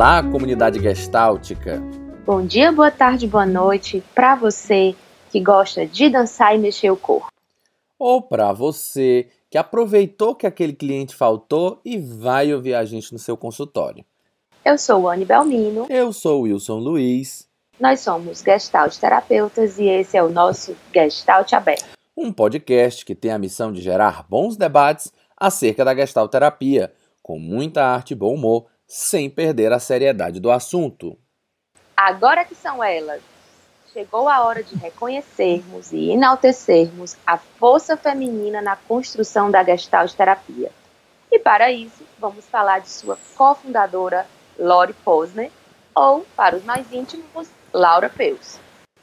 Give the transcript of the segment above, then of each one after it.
Olá, comunidade gestáltica! Bom dia, boa tarde, boa noite para você que gosta de dançar e mexer o corpo. Ou para você que aproveitou que aquele cliente faltou e vai ouvir a gente no seu consultório. Eu sou Anne Belmino. Eu sou Wilson Luiz. Nós somos Gestalt Terapeutas e esse é o nosso Gestalt Aberto. Um podcast que tem a missão de gerar bons debates acerca da Gestalt Terapia, com muita arte e bom humor sem perder a seriedade do assunto. Agora que são elas, chegou a hora de reconhecermos e enaltecermos a força feminina na construção da Gestalt terapia. E para isso, vamos falar de sua cofundadora, Lori Posner, ou, para os mais íntimos, Laura Peus.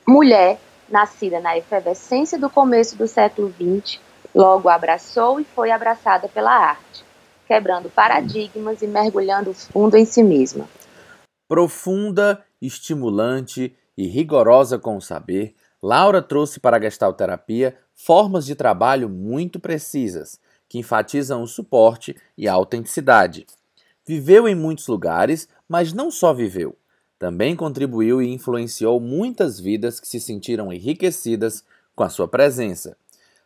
Mulher, nascida na efervescência do começo do século XX, logo abraçou e foi abraçada pela arte quebrando paradigmas e mergulhando fundo em si mesma. Profunda, estimulante e rigorosa com o saber, Laura trouxe para a gestalterapia formas de trabalho muito precisas, que enfatizam o suporte e a autenticidade. Viveu em muitos lugares, mas não só viveu. Também contribuiu e influenciou muitas vidas que se sentiram enriquecidas com a sua presença.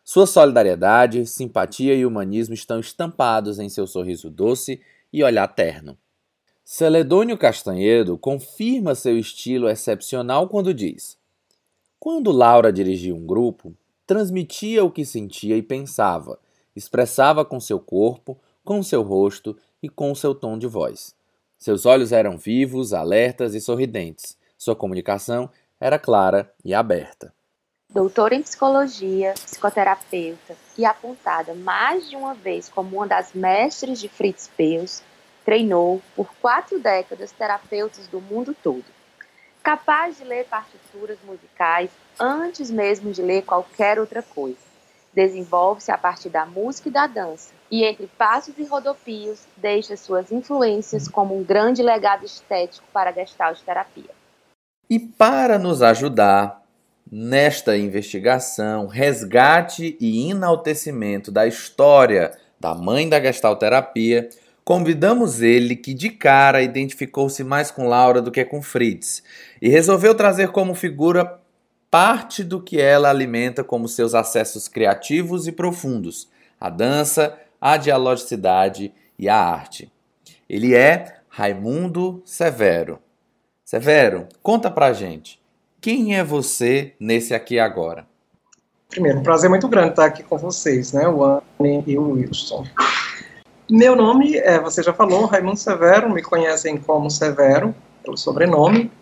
Sua solidariedade, simpatia e humanismo estão estampados em seu sorriso doce e olhar terno. Celedônio Castanhedo confirma seu estilo excepcional quando diz: Quando Laura dirigia um grupo, transmitia o que sentia e pensava, expressava com seu corpo, com seu rosto e com seu tom de voz. Seus olhos eram vivos, alertas e sorridentes. Sua comunicação era clara e aberta doutora em psicologia, psicoterapeuta e apontada mais de uma vez como uma das mestres de Fritz Perls, treinou por quatro décadas terapeutas do mundo todo. Capaz de ler partituras musicais antes mesmo de ler qualquer outra coisa. Desenvolve-se a partir da música e da dança, e entre passos e rodopios deixa suas influências como um grande legado estético para a gestalt terapia. E para nos ajudar nesta investigação, resgate e enaltecimento da história da mãe da gestalterapia, convidamos ele que de cara identificou-se mais com Laura do que com Fritz e resolveu trazer como figura parte do que ela alimenta como seus acessos criativos e profundos: a dança, a dialogicidade e a arte. Ele é Raimundo Severo. Severo, conta pra gente. Quem é você nesse aqui agora? Primeiro, um prazer muito grande estar aqui com vocês, né, o Anne e o Wilson. Meu nome, é, você já falou, Raimundo Severo, me conhecem como Severo, pelo sobrenome.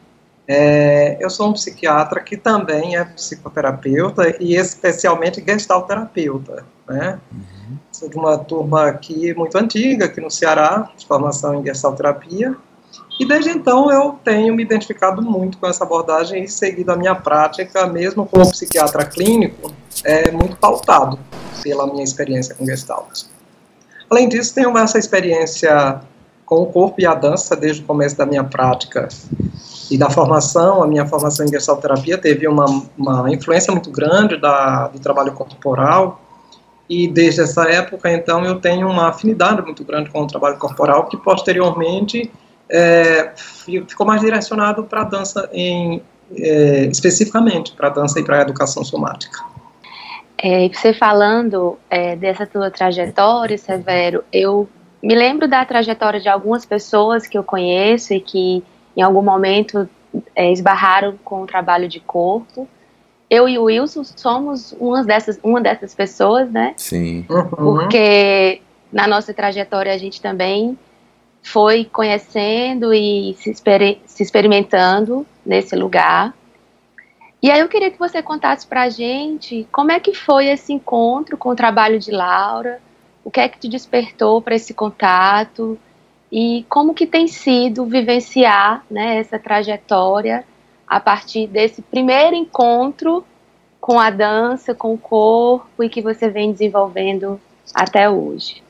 É, eu sou um psiquiatra que também é psicoterapeuta e especialmente gestalterapeuta, né? Uhum. Sou de uma turma aqui muito antiga, aqui no Ceará, de formação em gestalterapia, e desde então eu tenho me identificado muito com essa abordagem e seguido a minha prática, mesmo como psiquiatra clínico, é muito pautado pela minha experiência com Gestalt. Além disso, tenho essa experiência com o corpo e a dança desde o começo da minha prática e da formação. A minha formação em Gestalt terapia teve uma, uma influência muito grande da, do trabalho corporal e desde essa época, então, eu tenho uma afinidade muito grande com o trabalho corporal que posteriormente é, ficou mais direcionado para a dança em, é, especificamente para a dança e para a educação somática. É, você falando é, dessa tua trajetória, Severo, eu me lembro da trajetória de algumas pessoas que eu conheço e que em algum momento é, esbarraram com o trabalho de corpo. Eu e o Wilson somos uma dessas, uma dessas pessoas, né? Sim. Uhum. Porque na nossa trajetória a gente também foi conhecendo e se, exper se experimentando nesse lugar. E aí eu queria que você contasse para a gente como é que foi esse encontro com o trabalho de Laura, o que é que te despertou para esse contato e como que tem sido vivenciar né, essa trajetória a partir desse primeiro encontro com a dança, com o corpo e que você vem desenvolvendo até hoje.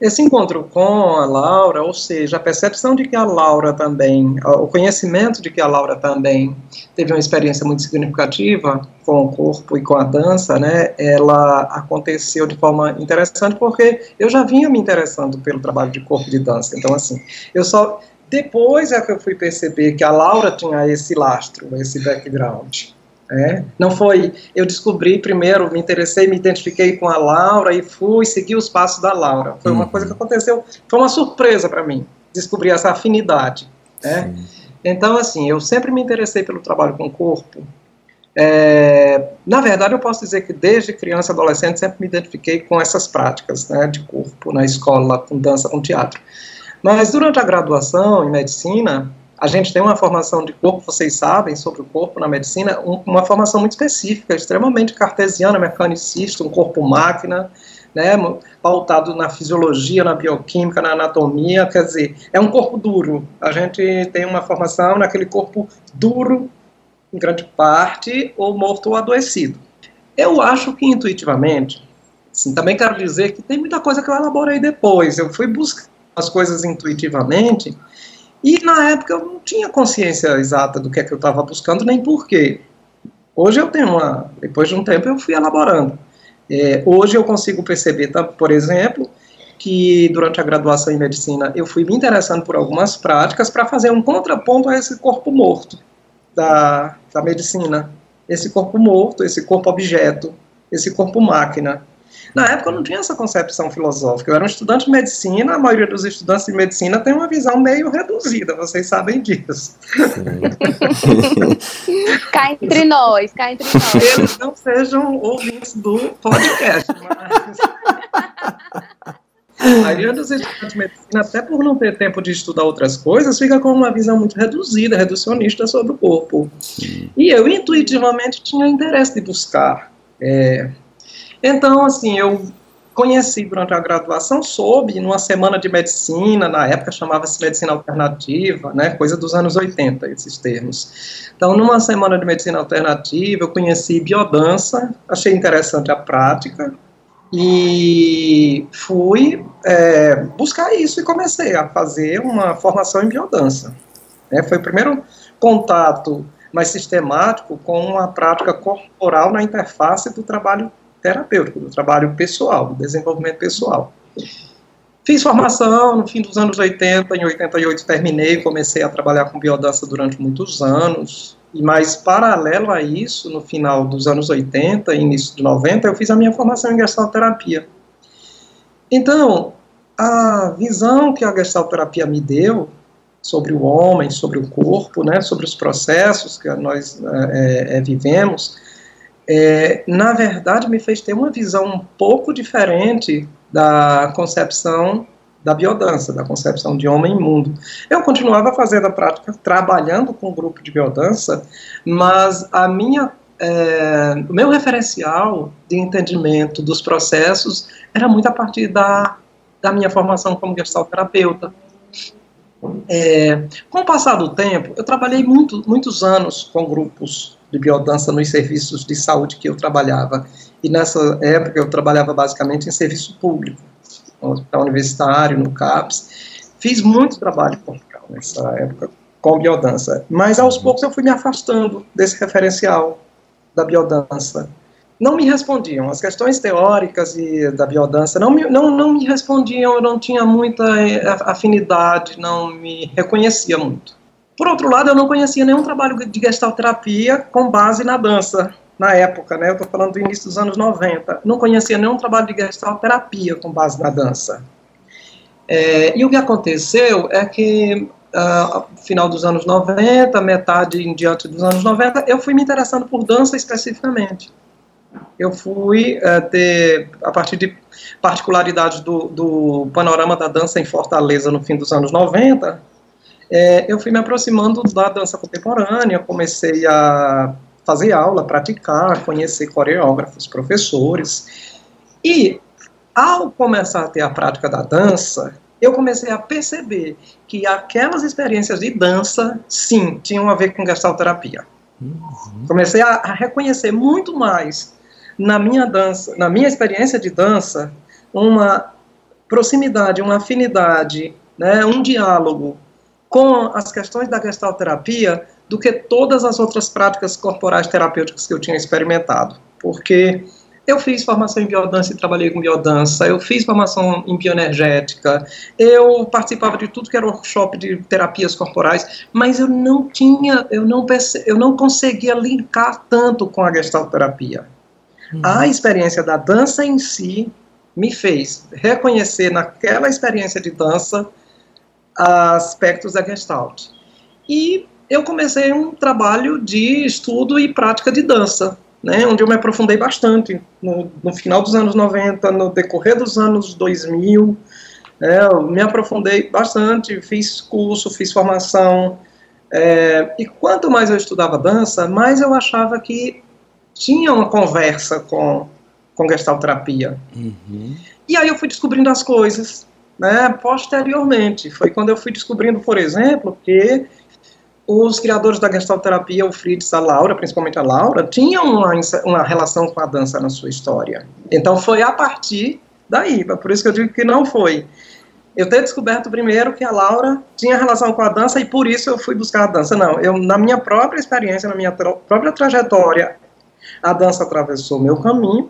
Esse encontro com a Laura, ou seja, a percepção de que a Laura também, o conhecimento de que a Laura também teve uma experiência muito significativa com o corpo e com a dança, né, ela aconteceu de forma interessante porque eu já vinha me interessando pelo trabalho de corpo de dança. Então, assim, eu só Depois é que eu fui perceber que a Laura tinha esse lastro, esse background. É, não foi, eu descobri primeiro, me interessei, me identifiquei com a Laura e fui seguir os passos da Laura. Foi uma uhum. coisa que aconteceu, foi uma surpresa para mim, descobrir essa afinidade. Né? Então, assim, eu sempre me interessei pelo trabalho com o corpo. É, na verdade, eu posso dizer que desde criança e adolescente sempre me identifiquei com essas práticas né, de corpo na escola, com dança, com teatro. Mas durante a graduação em medicina, a gente tem uma formação de corpo, vocês sabem, sobre o corpo na medicina, um, uma formação muito específica, extremamente cartesiana, mecanicista, um corpo-máquina, né, pautado na fisiologia, na bioquímica, na anatomia, quer dizer, é um corpo duro. A gente tem uma formação naquele corpo duro, em grande parte, ou morto ou adoecido. Eu acho que intuitivamente, assim, também quero dizer que tem muita coisa que eu elaborei depois. Eu fui buscar as coisas intuitivamente e na época eu não tinha consciência exata do que é que eu estava buscando, nem porquê. Hoje eu tenho uma. Depois de um tempo eu fui elaborando. É, hoje eu consigo perceber, tá, por exemplo, que durante a graduação em medicina eu fui me interessando por algumas práticas para fazer um contraponto a esse corpo morto da, da medicina. Esse corpo morto, esse corpo objeto, esse corpo máquina. Na época eu não tinha essa concepção filosófica. Eu era um estudante de medicina, a maioria dos estudantes de medicina tem uma visão meio reduzida, vocês sabem disso. cá entre nós, cá entre nós. Eles não sejam ouvintes do podcast, mas. A maioria dos estudantes de medicina, até por não ter tempo de estudar outras coisas, fica com uma visão muito reduzida, reducionista sobre o corpo. E eu intuitivamente tinha interesse de buscar é, então, assim, eu conheci durante a graduação, soube, numa semana de medicina, na época chamava-se medicina alternativa, né, coisa dos anos 80, esses termos. Então, numa semana de medicina alternativa, eu conheci biodança, achei interessante a prática, e fui é, buscar isso e comecei a fazer uma formação em biodança. É, foi o primeiro contato mais sistemático com a prática corporal na interface do trabalho terapêutico, do trabalho pessoal, do desenvolvimento pessoal. Fiz formação no fim dos anos 80, em 88 terminei, comecei a trabalhar com biodança durante muitos anos, e mais paralelo a isso, no final dos anos 80 e início de 90, eu fiz a minha formação em gestalterapia. Então, a visão que a gestalterapia me deu sobre o homem, sobre o corpo, né, sobre os processos que nós é, é, vivemos, é, na verdade, me fez ter uma visão um pouco diferente da concepção da biodança, da concepção de homem mundo. Eu continuava fazendo a prática, trabalhando com o grupo de biodança, mas a minha, é, o meu referencial de entendimento dos processos era muito a partir da, da minha formação como gestalterapeuta. É, com o passar do tempo, eu trabalhei muito, muitos anos com grupos de biodança nos serviços de saúde que eu trabalhava. E nessa época eu trabalhava basicamente em serviço público, no hospital universitário, no CAPS. Fiz muito trabalho corporal nessa época com biodança, mas aos poucos eu fui me afastando desse referencial da biodança. Não me respondiam, as questões teóricas e da biodança não me, não, não me respondiam, eu não tinha muita eh, afinidade, não me reconhecia muito. Por outro lado, eu não conhecia nenhum trabalho de gestalterapia com base na dança, na época, né? Eu estou falando do início dos anos 90. Não conhecia nenhum trabalho de gestalterapia com base na dança. É, e o que aconteceu é que, uh, final dos anos 90, metade em diante dos anos 90, eu fui me interessando por dança especificamente. Eu fui uh, ter, a partir de particularidades do, do panorama da dança em Fortaleza no fim dos anos 90, é, eu fui me aproximando da dança contemporânea, comecei a fazer aula, praticar, conhecer coreógrafos, professores. E, ao começar a ter a prática da dança, eu comecei a perceber que aquelas experiências de dança, sim, tinham a ver com gestalterapia. Uhum. Comecei a, a reconhecer muito mais na minha dança, na minha experiência de dança, uma proximidade, uma afinidade, né, um diálogo com as questões da gestalterapia do que todas as outras práticas corporais terapêuticas que eu tinha experimentado. Porque Eu fiz formação em biodança e trabalhei com biodança, eu fiz formação em bioenergética, eu participava de tudo que era workshop de terapias corporais, mas eu não tinha, eu não, perce, eu não conseguia linkar tanto com a gestalterapia. Uhum. A experiência da dança em si me fez reconhecer naquela experiência de dança aspectos da Gestalt. E eu comecei um trabalho de estudo e prática de dança, né, onde eu me aprofundei bastante no, no final dos anos 90, no decorrer dos anos 2000, né, eu me aprofundei bastante, fiz curso, fiz formação, é, e quanto mais eu estudava dança, mais eu achava que tinha uma conversa com, com gestalterapia. Uhum. E aí eu fui descobrindo as coisas, né, posteriormente. Foi quando eu fui descobrindo, por exemplo, que os criadores da gestalterapia, o Fritz, a Laura, principalmente a Laura, tinham uma, uma relação com a dança na sua história. Então foi a partir daí, por isso que eu digo que não foi. Eu ter descoberto primeiro que a Laura tinha relação com a dança e por isso eu fui buscar a dança. Não, eu na minha própria experiência, na minha própria trajetória, a dança atravessou meu caminho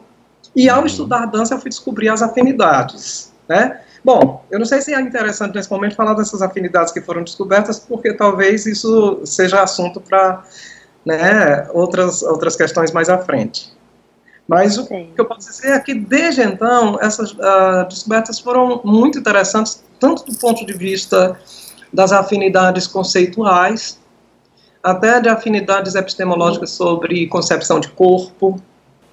e ao estudar dança eu fui descobrir as afinidades, né? Bom, eu não sei se é interessante nesse momento falar dessas afinidades que foram descobertas, porque talvez isso seja assunto para né, outras, outras questões mais à frente. Mas o que eu posso dizer é que, desde então, essas uh, descobertas foram muito interessantes, tanto do ponto de vista das afinidades conceituais, até de afinidades epistemológicas sobre concepção de corpo,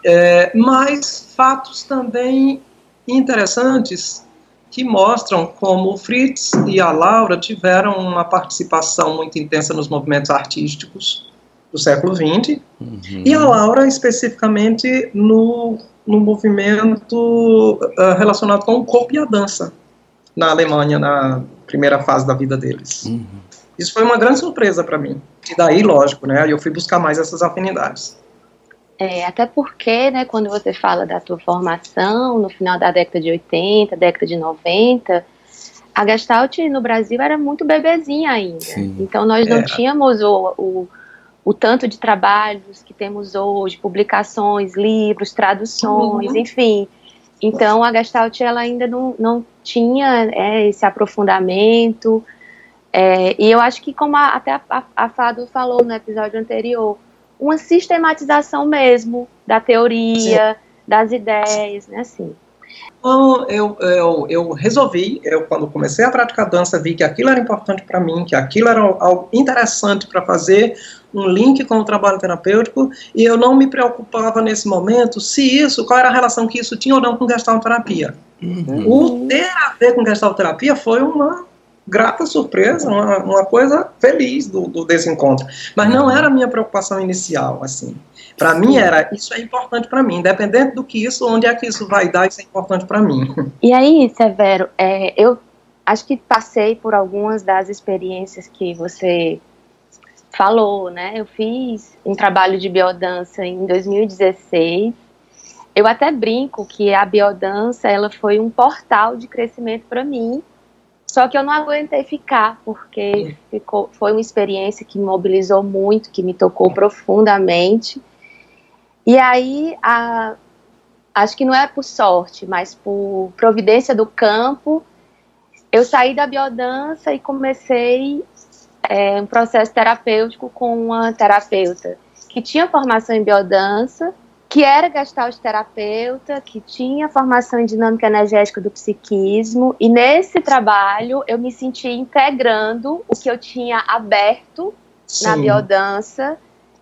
é, mas fatos também interessantes que mostram como o Fritz e a Laura tiveram uma participação muito intensa nos movimentos artísticos do século XX, uhum. e a Laura especificamente no, no movimento uh, relacionado com o corpo e a dança na Alemanha, na primeira fase da vida deles. Uhum. Isso foi uma grande surpresa para mim. E daí, lógico, né, eu fui buscar mais essas afinidades. É, até porque, né, quando você fala da tua formação, no final da década de 80, década de 90, a Gestalt no Brasil era muito bebezinha ainda. Sim. Então nós não tínhamos o, o, o, tanto de trabalhos que temos hoje, publicações, livros, traduções, uhum. enfim. Então a Gestalt ela ainda não, não tinha é, esse aprofundamento. É, e eu acho que, como a, até a, a Fado falou no episódio anterior, uma sistematização mesmo da teoria, Sim. das ideias, né, assim. Então, eu, eu, eu resolvi, eu quando comecei a praticar dança, vi que aquilo era importante para mim, que aquilo era algo interessante para fazer um link com o trabalho terapêutico, e eu não me preocupava nesse momento se isso, qual era a relação que isso tinha ou não com gestalterapia. Uhum. O ter a ver com gestalterapia foi uma grata surpresa, uma, uma coisa feliz do, do desencontro. Mas não era a minha preocupação inicial, assim. Para mim era, isso é importante para mim, independente do que isso, onde é que isso vai dar, isso é importante para mim. E aí, Severo, é, eu acho que passei por algumas das experiências que você falou, né? Eu fiz um trabalho de biodança em 2016. Eu até brinco que a biodança ela foi um portal de crescimento para mim, só que eu não aguentei ficar, porque ficou, foi uma experiência que me mobilizou muito, que me tocou profundamente. E aí, a, acho que não é por sorte, mas por providência do campo, eu saí da biodança e comecei é, um processo terapêutico com uma terapeuta que tinha formação em biodança que era gestalt terapeuta, que tinha formação em dinâmica energética do psiquismo, e nesse trabalho eu me senti integrando o que eu tinha aberto Sim. na biodança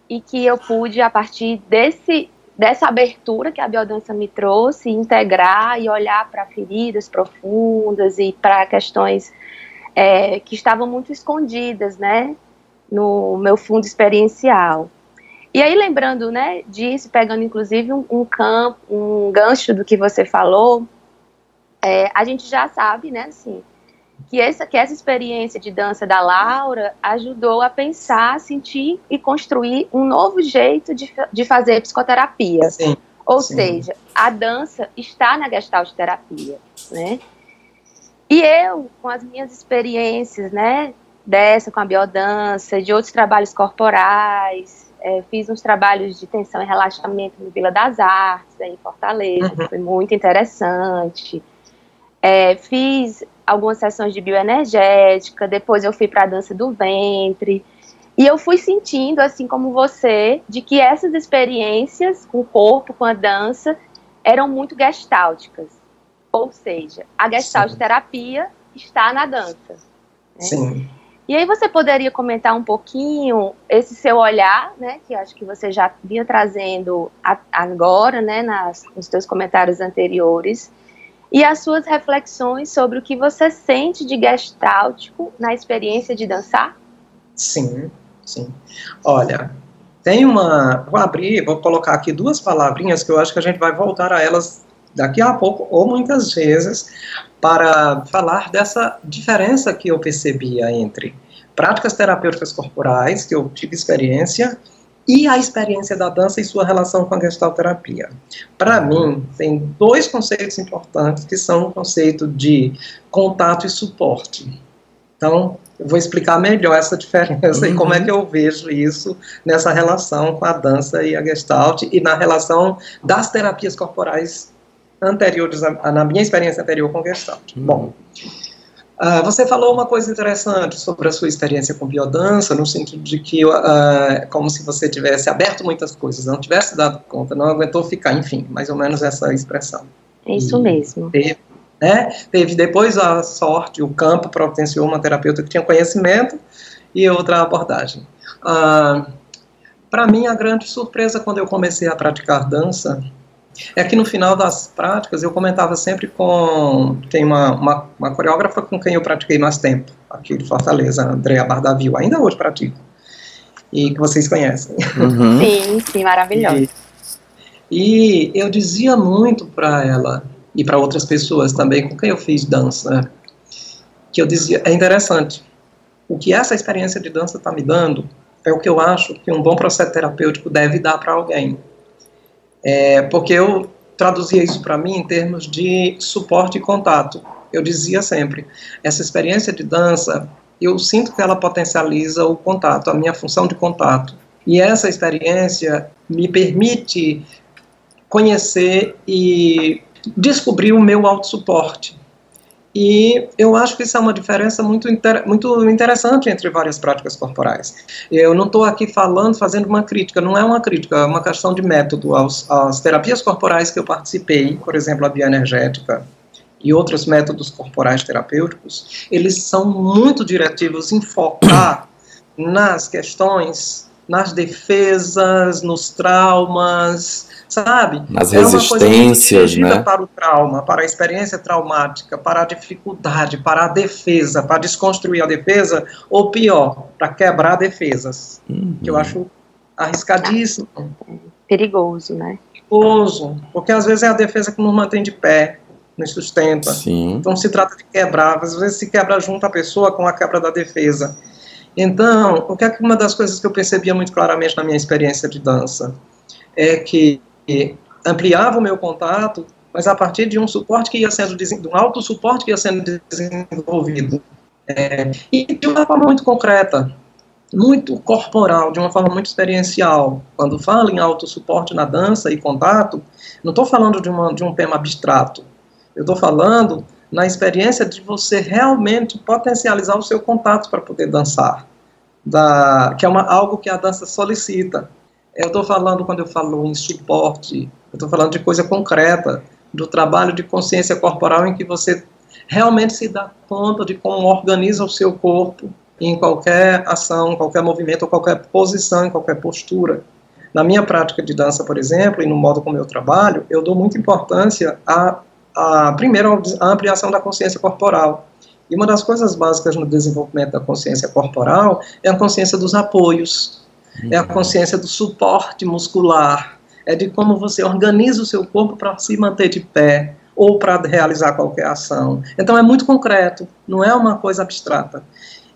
e que eu pude, a partir desse, dessa abertura que a biodança me trouxe, integrar e olhar para feridas profundas e para questões é, que estavam muito escondidas, né, no meu fundo experiencial. E aí, lembrando né, disso, pegando inclusive um, um campo, um gancho do que você falou, é, a gente já sabe, né, assim, que essa, que essa experiência de dança da Laura ajudou a pensar, sentir e construir um novo jeito de, de fazer psicoterapia. Sim, Ou sim. seja, a dança está na gestalt terapia, né? E eu, com as minhas experiências, né, dessa com a biodança, de outros trabalhos corporais, é, fiz uns trabalhos de tensão e relaxamento no Vila das Artes, em Fortaleza, uhum. foi muito interessante. É, fiz algumas sessões de bioenergética, depois eu fui para a dança do ventre. E eu fui sentindo, assim como você, de que essas experiências com o corpo, com a dança, eram muito gestálticas. Ou seja, a gestalt terapia está na dança. Né? Sim. E aí você poderia comentar um pouquinho esse seu olhar, né, que acho que você já vinha trazendo a, agora, né, nas, nos seus comentários anteriores, e as suas reflexões sobre o que você sente de gestáltico na experiência de dançar? Sim, sim. Olha, tem uma. Vou abrir, vou colocar aqui duas palavrinhas que eu acho que a gente vai voltar a elas daqui a pouco, ou muitas vezes, para falar dessa diferença que eu percebia entre práticas terapêuticas corporais, que eu tive experiência, e a experiência da dança e sua relação com a gestalterapia. Para mim, tem dois conceitos importantes que são o conceito de contato e suporte. Então, eu vou explicar melhor essa diferença uhum. e como é que eu vejo isso nessa relação com a dança e a gestalt e na relação das terapias corporais anteriores, na minha experiência anterior com Gestalt. Uhum. Bom, uh, você falou uma coisa interessante sobre a sua experiência com biodança, no sentido de que, uh, como se você tivesse aberto muitas coisas, não tivesse dado conta, não aguentou ficar, enfim, mais ou menos essa expressão. É isso e mesmo. Teve, né, teve depois a sorte, o campo providenciou uma terapeuta que tinha conhecimento e outra abordagem. Uh, Para mim, a grande surpresa quando eu comecei a praticar dança é que no final das práticas eu comentava sempre com. Tem uma, uma, uma coreógrafa com quem eu pratiquei mais tempo, aqui de Fortaleza, Andrea Bardavil, ainda hoje pratico. E que vocês conhecem. Uhum. Sim, sim, maravilhoso. E, e eu dizia muito para ela, e para outras pessoas também com quem eu fiz dança, que eu dizia: é interessante, o que essa experiência de dança está me dando é o que eu acho que um bom processo terapêutico deve dar para alguém é, porque eu traduzia isso para mim em termos de suporte e contato. Eu dizia sempre, essa experiência de dança, eu sinto que ela potencializa o contato, a minha função de contato. E essa experiência me permite conhecer e descobrir o meu autossuporte. E eu acho que isso é uma diferença muito, inter, muito interessante entre várias práticas corporais. Eu não estou aqui falando, fazendo uma crítica, não é uma crítica, é uma questão de método. As, as terapias corporais que eu participei, por exemplo, a bioenergética e outros métodos corporais terapêuticos, eles são muito diretivos em focar nas questões, nas defesas, nos traumas, sabe? Nas é resistências, né? Para o trauma, para a experiência traumática, para a dificuldade, para a defesa, para desconstruir a defesa, ou pior, para quebrar defesas, uhum. que eu acho arriscadíssimo. Perigoso, né? Perigoso, porque às vezes é a defesa que nos mantém de pé, nos sustenta. Sim. Então se trata de quebrar, às vezes se quebra junto a pessoa com a quebra da defesa. Então, o que é uma das coisas que eu percebia muito claramente na minha experiência de dança é que ampliava o meu contato, mas a partir de um suporte que ia sendo de um alto suporte que ia sendo desenvolvido é, e de uma forma muito concreta, muito corporal, de uma forma muito experiencial. Quando falo em alto suporte na dança e contato, não estou falando de, uma, de um tema abstrato. Eu estou falando na experiência de você realmente potencializar o seu contato para poder dançar, da, que é uma, algo que a dança solicita. Eu estou falando, quando eu falo em suporte, eu estou falando de coisa concreta, do trabalho de consciência corporal em que você realmente se dá conta de como organiza o seu corpo em qualquer ação, qualquer movimento, qualquer posição, qualquer postura. Na minha prática de dança, por exemplo, e no modo como eu trabalho, eu dou muita importância primeiro, a ampliação da consciência corporal. E uma das coisas básicas no desenvolvimento da consciência corporal é a consciência dos apoios, é a consciência do suporte muscular, é de como você organiza o seu corpo para se manter de pé ou para realizar qualquer ação. Então é muito concreto, não é uma coisa abstrata.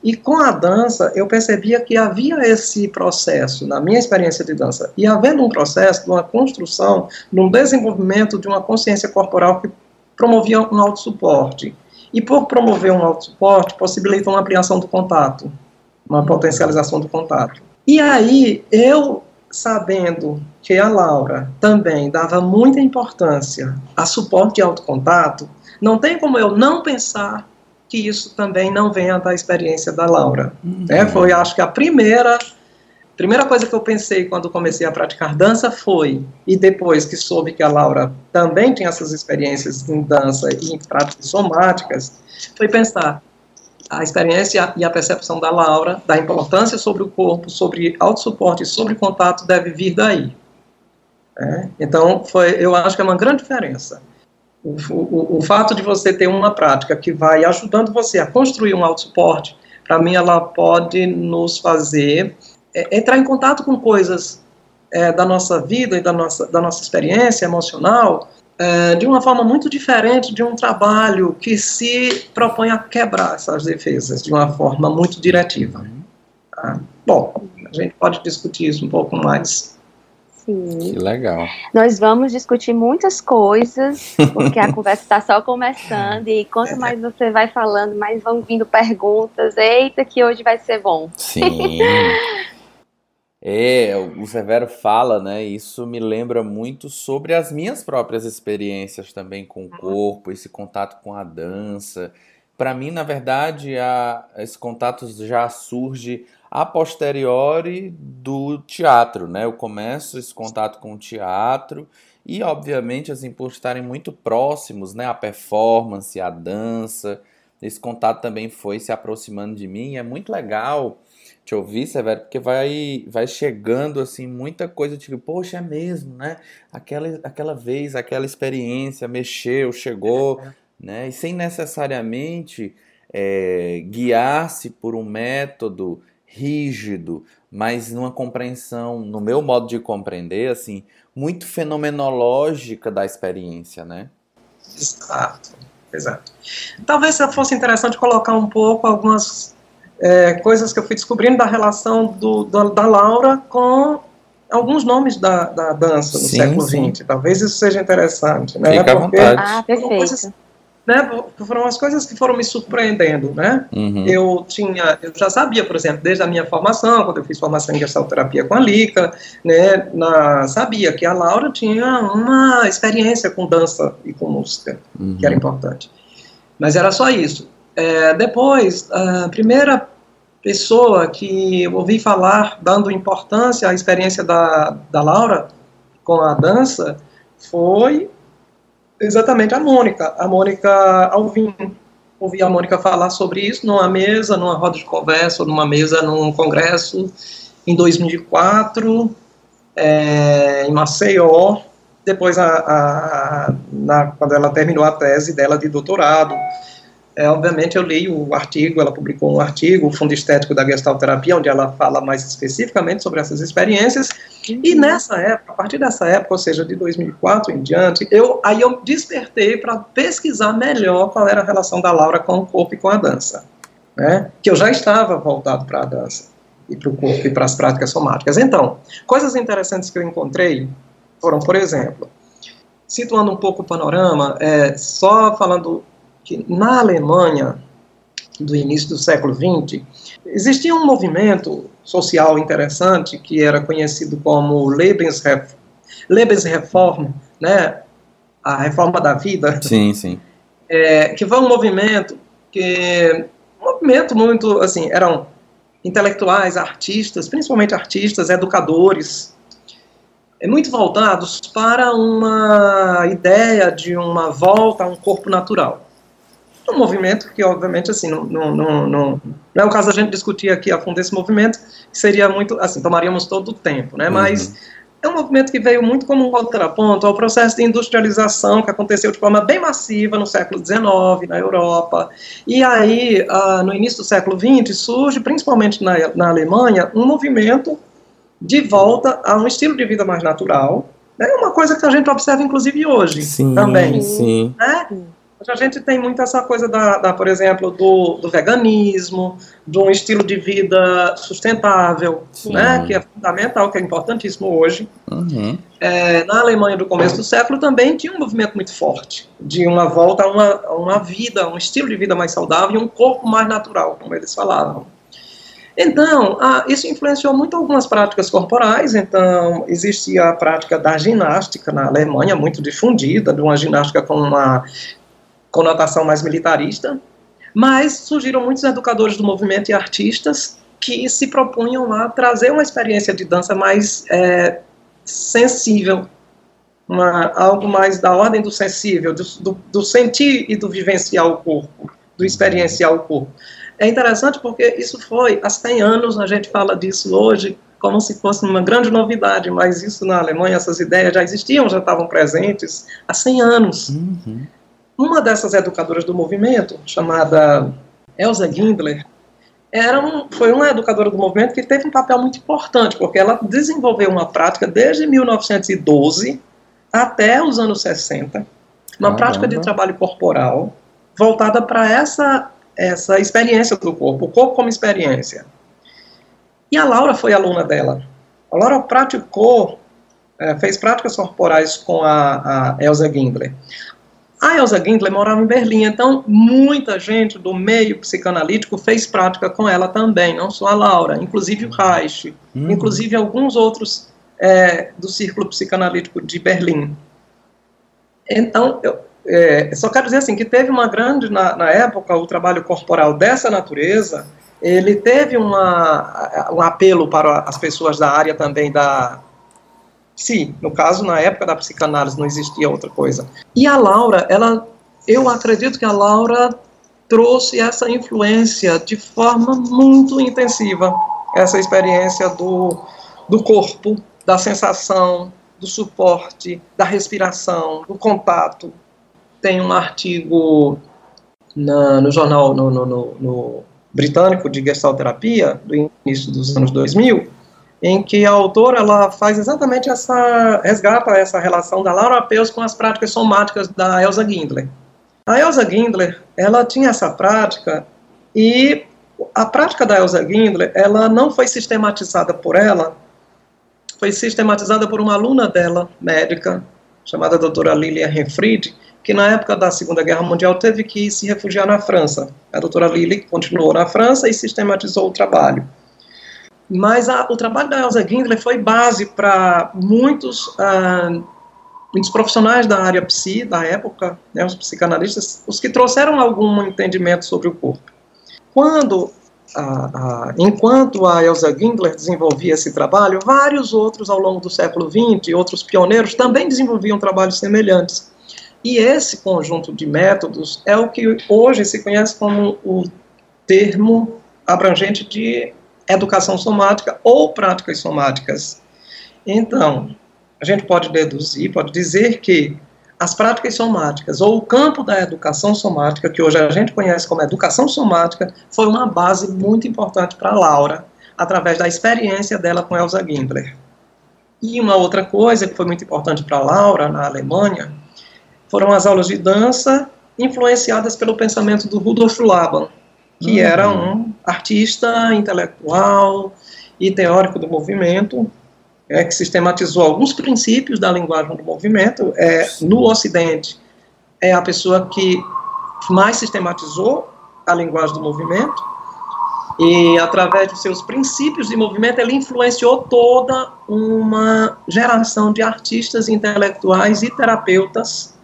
E com a dança, eu percebia que havia esse processo, na minha experiência de dança, e havendo um processo de uma construção, de um desenvolvimento de uma consciência corporal que promovia um autossuporte. E por promover um autossuporte, possibilita uma ampliação do contato, uma potencialização do contato. E aí eu sabendo que a Laura também dava muita importância a suporte de autocontato, não tem como eu não pensar que isso também não venha da experiência da Laura. Uhum. É, foi, acho que a primeira primeira coisa que eu pensei quando comecei a praticar dança foi, e depois que soube que a Laura também tinha essas experiências em dança e em práticas somáticas, foi pensar a experiência e a percepção da Laura, da importância sobre o corpo, sobre autossuporte, sobre contato, deve vir daí. É? Então, foi, eu acho que é uma grande diferença. O, o, o, fato de você ter uma prática que vai ajudando você a construir um autossuporte, para mim, ela pode nos fazer é, entrar em contato com coisas é, da nossa vida e da nossa, da nossa experiência emocional é, de uma forma muito diferente de um trabalho que se propõe a quebrar essas defesas de uma forma muito diretiva. Tá? Bom, a gente pode discutir isso um pouco mais. Sim. Que legal. Nós vamos discutir muitas coisas, porque a conversa está só começando, e quanto mais você vai falando, mais vão vindo perguntas. Eita, que hoje vai ser bom. Sim. É, o Severo fala, né? Isso me lembra muito sobre as minhas próprias experiências também com o corpo, esse contato com a dança. Para mim, na verdade, a, esse contato já surge a posteriori do teatro, né? Eu começo esse contato com o teatro e, obviamente, assim, por estarem muito próximos, né? A performance, a dança, esse contato também foi se aproximando de mim. E é muito legal te ouvir, Severo, porque vai, vai chegando assim muita coisa tipo, poxa, é mesmo, né? Aquela, aquela vez, aquela experiência mexeu, chegou, é. né? E sem necessariamente é, guiar-se por um método rígido, mas numa compreensão, no meu modo de compreender, assim, muito fenomenológica da experiência, né? Exato, exato. Talvez fosse interessante colocar um pouco algumas é, coisas que eu fui descobrindo da relação do, da, da Laura com alguns nomes da, da dança do sim, século XX. Talvez isso seja interessante. Né? Fica Porque à vontade. Ah, perfeito. Coisas, né, foram as coisas que foram me surpreendendo, né? Uhum. Eu tinha, eu já sabia, por exemplo, desde a minha formação, quando eu fiz formação em gestalterapia com a Lica, né, na, sabia que a Laura tinha uma experiência com dança e com música, uhum. que era importante. Mas era só isso. É, depois, a primeira pessoa que eu ouvi falar, dando importância à experiência da, da Laura com a dança, foi exatamente a Mônica, a Mônica Alvim. Ouvi a Mônica falar sobre isso numa mesa, numa roda de conversa, numa mesa num congresso em 2004, é, em Maceió. Depois, a, a, na, quando ela terminou a tese dela de doutorado, é, obviamente eu li o artigo, ela publicou um artigo, o Fundo Estético da Gestalterapia, onde ela fala mais especificamente sobre essas experiências, uhum. e nessa época, a partir dessa época, ou seja, de 2004 em diante, eu, aí eu despertei para pesquisar melhor qual era a relação da Laura com o corpo e com a dança, né, que eu já estava voltado para a dança, e para o corpo e para as práticas somáticas. Então, coisas interessantes que eu encontrei foram, por exemplo, situando um pouco o panorama, é, só falando que na Alemanha do início do século XX existia um movimento social interessante que era conhecido como Lebensreform, Lebensreform né, a reforma da vida. Sim, sim. É, que foi um movimento que um movimento muito assim eram intelectuais, artistas, principalmente artistas, educadores, é muito voltados para uma ideia de uma volta a um corpo natural um movimento que, obviamente, assim, não, não, não, não, é o caso a gente discutir aqui a fundo esse movimento, que seria muito, assim, tomaríamos todo o tempo, né, uhum. mas é um movimento que veio muito como um contraponto ao processo de industrialização que aconteceu de forma bem massiva no século XIX, na Europa, e aí, uh, no início do século XX, surge, principalmente na, na Alemanha, um movimento de volta a um estilo de vida mais natural, é uma coisa que a gente observa, inclusive, hoje sim, também. Sim. Né? A gente tem muito essa coisa da, da por exemplo, do, do, veganismo, de um estilo de vida sustentável, né, que é fundamental, que é importantíssimo hoje. Uhum. É, na Alemanha do começo do século também tinha um movimento muito forte de uma volta a uma, a uma vida, um estilo de vida mais saudável e um corpo mais natural, como eles falavam. Então, ah, isso influenciou muito algumas práticas corporais. Então, existia a prática da ginástica na Alemanha, muito difundida, de uma ginástica com uma conotação mais militarista. Mas surgiram muitos educadores do movimento e artistas que se propunham a trazer uma experiência de dança mais é, sensível, uma, algo mais da ordem do sensível, do, do, do sentir e do vivenciar o corpo, do experienciar o corpo. É interessante porque isso foi há 100 anos, a gente fala disso hoje como se fosse uma grande novidade, mas isso na Alemanha, essas ideias já existiam, já estavam presentes há 100 anos. Uhum. Uma dessas educadoras do movimento, chamada Elsa Gindler, era um, foi uma educadora do movimento que teve um papel muito importante, porque ela desenvolveu uma prática desde 1912 até os anos 60, uma prática de trabalho corporal voltada para essa essa experiência do corpo, o corpo como experiência. E a Laura foi aluna dela. A Laura praticou, é, fez práticas corporais com a, a Elsa Gindler. A Elsa Gindler morava em Berlim, então muita gente do meio psicanalítico fez prática com ela também, não só a Laura, inclusive o Reich, uhum. inclusive alguns outros é, do círculo psicanalítico de Berlim. Então, eu, é, só quero dizer assim que teve uma grande na, na, época o trabalho corporal dessa natureza ele teve uma, um apelo para as pessoas da área também da sim no caso na época da psicanálise não existia outra coisa. E a Laura ela eu acredito que a Laura trouxe essa influência de forma muito intensiva essa experiência do do corpo da sensação do suporte da respiração do contato. Tem um artigo na, no jornal no, no, no, britânico de gestalterapia, do início dos anos 2000, em que a autora ela faz exatamente essa, resgata essa relação da Laura Peus com as práticas somáticas da Elsa Gindler. A Elsa Gindler, ela tinha essa prática e a prática da Elsa Gindler, ela não foi sistematizada por ela, foi sistematizada por uma aluna dela, médica, chamada doutora Lilia Renfried, que na época da Segunda Guerra Mundial teve que se refugiar na França. A doutora Lili continuou na França e sistematizou o trabalho. Mas a, o trabalho da Elsa Gindler foi base para muitos, uh, muitos profissionais da área psi da época, né, os psicanalistas, os que trouxeram algum entendimento sobre o corpo. Quando enquanto a Elsa Gindler desenvolvia esse trabalho, vários outros ao longo do século XX, outros pioneiros, também desenvolviam trabalhos semelhantes. E esse conjunto de métodos é o que hoje se conhece como o termo abrangente de educação somática ou práticas somáticas. Então, a gente pode deduzir, pode dizer que as práticas somáticas ou o campo da educação somática, que hoje a gente conhece como educação somática, foi uma base muito importante para Laura, através da experiência dela com Elsa Gindler. E uma outra coisa que foi muito importante para Laura na Alemanha foram as aulas de dança influenciadas pelo pensamento do Rudolf Laban, que uhum. era um artista intelectual e teórico do movimento, é, que sistematizou alguns princípios da linguagem do movimento. É, no Ocidente, é a pessoa que mais sistematizou a linguagem do movimento, e através de seus princípios de movimento, ele influenciou toda uma geração de artistas intelectuais e terapeutas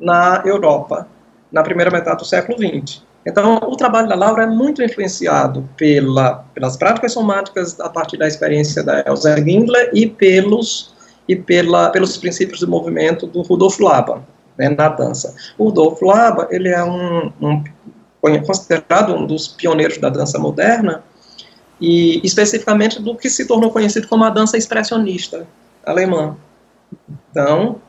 na Europa, na primeira metade do século XX. Então, o trabalho da Laura é muito influenciado pela, pelas práticas somáticas a partir da experiência da Elsa Gindler e pelos, e pela, pelos princípios do movimento do Rudolf Laban, né, na dança. O Rudolf Laban, ele é um, um considerado um dos pioneiros da dança moderna, e especificamente do que se tornou conhecido como a dança expressionista alemã. Então,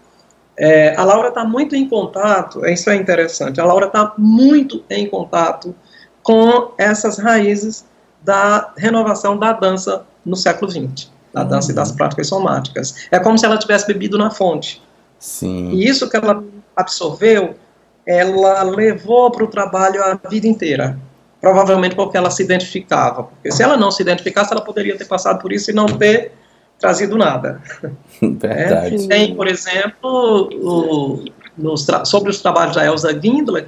é, a Laura está muito em contato, isso é interessante, a Laura está muito em contato com essas raízes da renovação da dança no século XX, da dança e das uhum. práticas somáticas. É como se ela tivesse bebido na fonte. Sim. E isso que ela absorveu, ela levou para o trabalho a vida inteira. Provavelmente porque ela se identificava. Porque se ela não se identificasse, ela poderia ter passado por isso e não ter trazido nada. Verdade. É, tem, por exemplo, o, sobre os trabalhos da Elsa Gindler,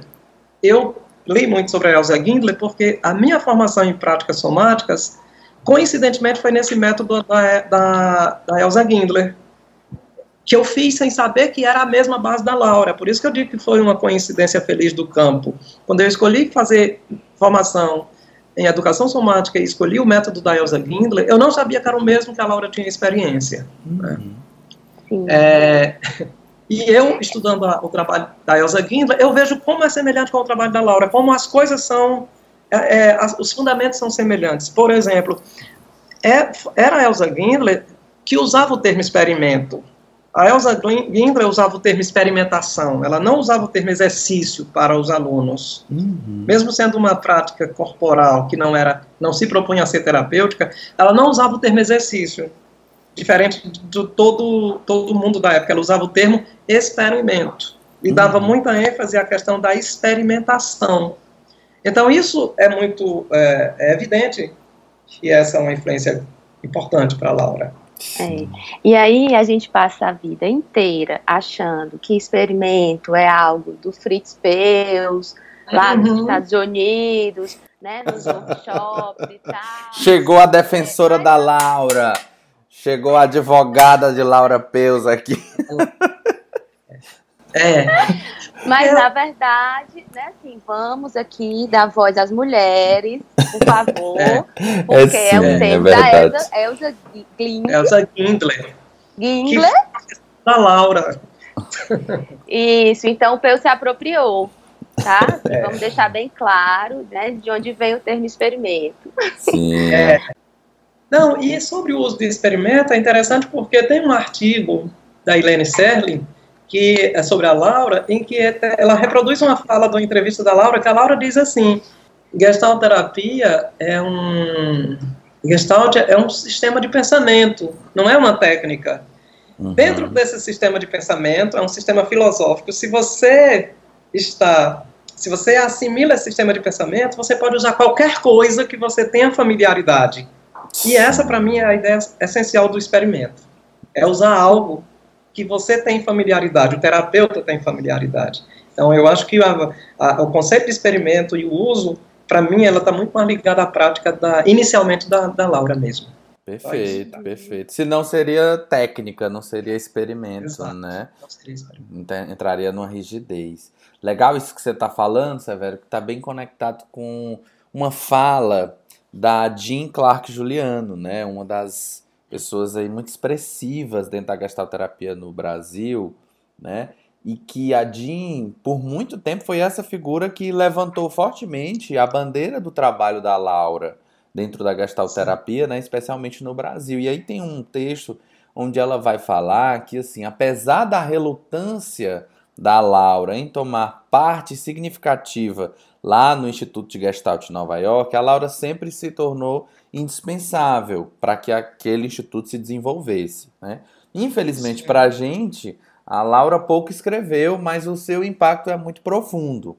eu li muito sobre a Elsa Gindler porque a minha formação em práticas somáticas coincidentemente foi nesse método da, da, da Elsa Gindler, que eu fiz sem saber que era a mesma base da Laura. Por isso que eu digo que foi uma coincidência feliz do campo. Quando eu escolhi fazer formação em educação somática e escolhi o método da Elsa Gindler, eu não sabia que era o mesmo que a Laura tinha experiência. Né? É, e eu, estudando a, o trabalho da Elsa Gindler, eu vejo como é semelhante com o trabalho da Laura, como as coisas são, é, é, as, os fundamentos são semelhantes. Por exemplo, é, era a Elsa Gindler que usava o termo experimento. A Elsa Gindler usava o termo experimentação, ela não usava o termo exercício para os alunos. Uhum. Mesmo sendo uma prática corporal que não era, não se propunha a ser terapêutica, ela não usava o termo exercício. Diferente de todo, todo mundo da época, ela usava o termo experimento. E uhum. dava muita ênfase à questão da experimentação. Então, isso é muito é, é evidente que essa é uma influência importante para a Laura. É. E aí a gente passa a vida inteira achando que experimento é algo do Fritz Perls, lá uhum. nos Estados Unidos, né, nos workshops e tal. Chegou a defensora da Laura. Chegou a advogada de Laura Peus aqui. É. Mas, na verdade, né, assim, vamos aqui dar voz às mulheres, por favor, é. porque é, sim, é o tempo é da Elsa, Elsa Gindler. Elsa Gindler. Gindler? Da Laura. Isso, então o Peu se apropriou, tá? É. Vamos deixar bem claro, né, de onde vem o termo experimento. Sim. É. Não, e sobre o uso de experimento é interessante porque tem um artigo da Helene Serling que é sobre a Laura, em que ela reproduz uma fala de uma entrevista da Laura, que a Laura diz assim, Gestalt terapia é um Gestalt é um sistema de pensamento, não é uma técnica. Uhum. Dentro desse sistema de pensamento, é um sistema filosófico. Se você está, se você assimila esse sistema de pensamento, você pode usar qualquer coisa que você tenha familiaridade. E essa, para mim, é a ideia essencial do experimento. É usar algo que você tem familiaridade, o terapeuta tem familiaridade. Então, eu acho que a, a, o conceito de experimento e o uso, para mim, ela está muito mais ligada à prática, da, inicialmente, da, da Laura mesmo. Perfeito, perfeito. Se não seria técnica, não seria experimento, Exato. né? Não seria experimento. Entraria numa rigidez. Legal isso que você está falando, Severo, que está bem conectado com uma fala da Jean Clark Juliano, né? Uma das pessoas aí muito expressivas dentro da gastroterapia no Brasil, né? E que a Jean, por muito tempo, foi essa figura que levantou fortemente a bandeira do trabalho da Laura dentro da gastroterapia, né? Especialmente no Brasil. E aí tem um texto onde ela vai falar que, assim, apesar da relutância da Laura em tomar parte significativa lá no Instituto de Gestalt de Nova York, a Laura sempre se tornou indispensável para que aquele instituto se desenvolvesse. Né? Infelizmente, para a gente, a Laura pouco escreveu, mas o seu impacto é muito profundo.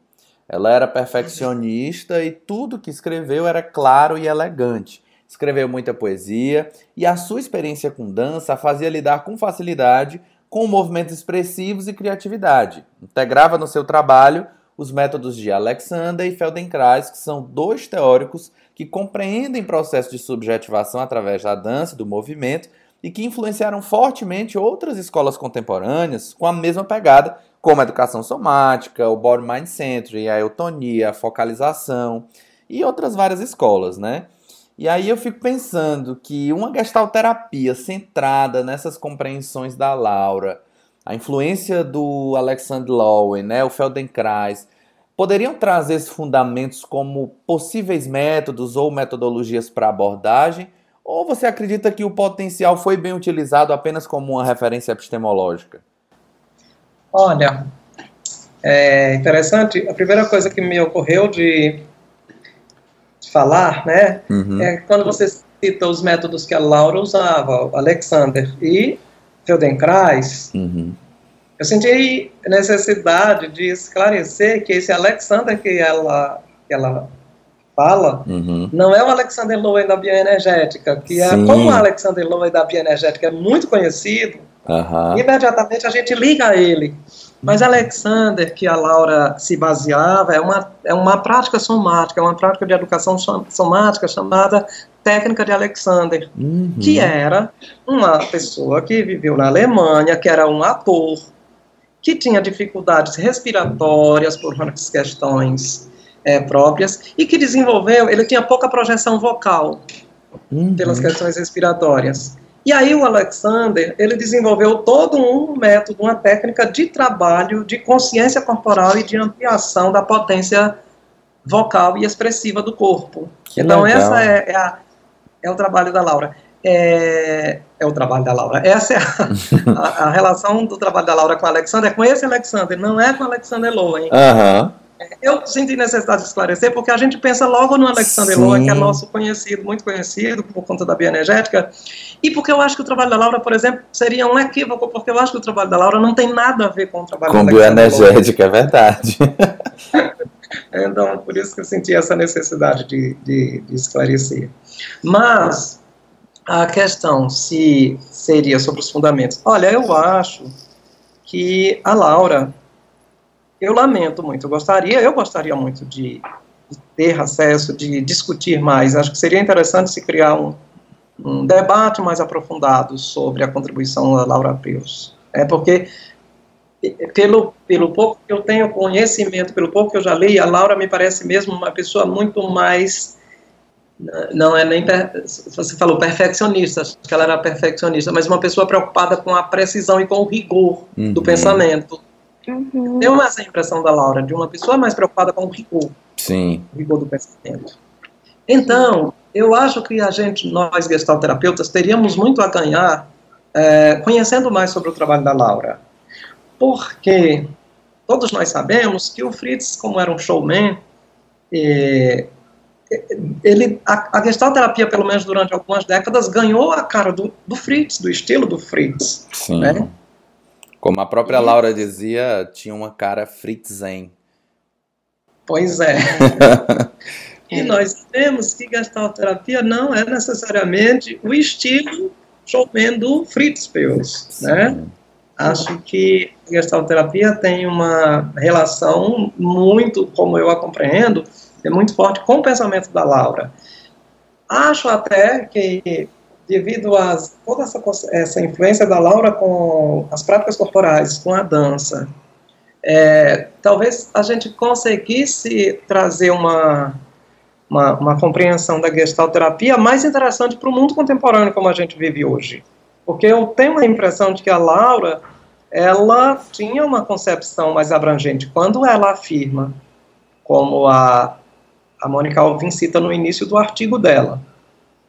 Ela era perfeccionista e tudo que escreveu era claro e elegante. Escreveu muita poesia e a sua experiência com dança a fazia lidar com facilidade com movimentos expressivos e criatividade. Integrava no seu trabalho os métodos de Alexander e Feldenkrais, que são dois teóricos que compreendem processos de subjetivação através da dança e do movimento e que influenciaram fortemente outras escolas contemporâneas com a mesma pegada, como a educação somática, o Body Mind Century, a eutonia, a focalização e outras várias escolas, né? E aí eu fico pensando que uma gestalterapia centrada nessas compreensões da Laura, a influência do Alexander Lowen, né, o Feldenkrais, poderiam trazer esses fundamentos como possíveis métodos ou metodologias para abordagem? Ou você acredita que o potencial foi bem utilizado apenas como uma referência epistemológica? Olha, é interessante. A primeira coisa que me ocorreu de, falar, né, uhum. é quando você cita os métodos que a Laura usava, o Alexander e Feldenkrais, uhum. Eu senti necessidade de esclarecer que esse Alexander que ela, que ela fala uhum. não é o Alexander Lowen da bioenergética, que é como o Alexander Lowen da bioenergética é muito conhecido, uhum. imediatamente a gente liga a ele. Mas Alexander, que a Laura se baseava, é uma, é uma prática somática, é uma prática de educação somática chamada técnica de Alexander, Uhum. que era uma pessoa que viveu na Alemanha, que era um ator, que tinha dificuldades respiratórias por umas questões é, próprias e que desenvolveu, ele tinha pouca projeção vocal Uhum. pelas questões respiratórias. E aí o Alexander, ele desenvolveu todo um método, uma técnica de trabalho de consciência corporal e de ampliação da potência vocal e expressiva do corpo. Que então legal. essa é, é, a- é o trabalho da Laura. É, é o trabalho da Laura. Essa é a, a- a relação do trabalho da Laura com o Alexander, é com esse Alexander, não é com o Alexander Lowen. Aham. Eu senti necessidade de esclarecer, porque a gente pensa logo no Alexander. Lowen, que é nosso conhecido, muito conhecido por conta da bioenergética, e porque eu acho que o trabalho da Laura, por exemplo, seria um equívoco, porque eu acho que o trabalho da Laura não tem nada a ver com o trabalho Com Alexander Lowen. bioenergética, é verdade. Então, por isso que eu senti essa necessidade de, de, de esclarecer. Mas, a questão se seria sobre os fundamentos. Olha, eu acho que a Laura, eu lamento muito, eu gostaria, eu gostaria muito de, de ter acesso, de discutir mais. Acho que seria interessante se criar um, um debate mais aprofundado sobre a contribuição da Laura Preus. É porque pelo, pelo pouco que eu tenho conhecimento, pelo pouco que eu já li, a Laura me parece mesmo uma pessoa muito mais. Não é nem. Você falou perfeccionista, acho que ela era perfeccionista, mas uma pessoa preocupada com a precisão e com o rigor do Uhum. pensamento. Uhum. Tenho essa impressão da Laura, de uma pessoa mais preocupada com o rigor, Sim. o rigor do pensamento. Então, eu acho que a gente, nós gestalterapeutas, teríamos muito a ganhar eh, conhecendo mais sobre o trabalho da Laura porque todos nós sabemos que o Fritz, como era um showman, eh, ele, a, a gestalterapia, pelo menos durante algumas décadas, ganhou a cara do, do Fritz, do estilo do Fritz. Sim. Né? Como a própria E- Laura dizia, tinha uma cara Fritzen. Pois é. E nós sabemos que gestalterapia não é necessariamente o estilo showman do Fritz Perls, né? Acho que a gestalterapia tem uma relação muito, como eu a compreendo, é muito forte com o pensamento da Laura. Acho até que, devido a toda essa, essa influência da Laura com as práticas corporais, com a dança, é, talvez a gente conseguisse trazer uma, uma, uma compreensão da gestalterapia mais interessante para o mundo contemporâneo como a gente vive hoje. Porque eu tenho a impressão de que a Laura, ela tinha uma concepção mais abrangente. Quando ela afirma, como a, a Mônica Alvim cita no início do artigo dela,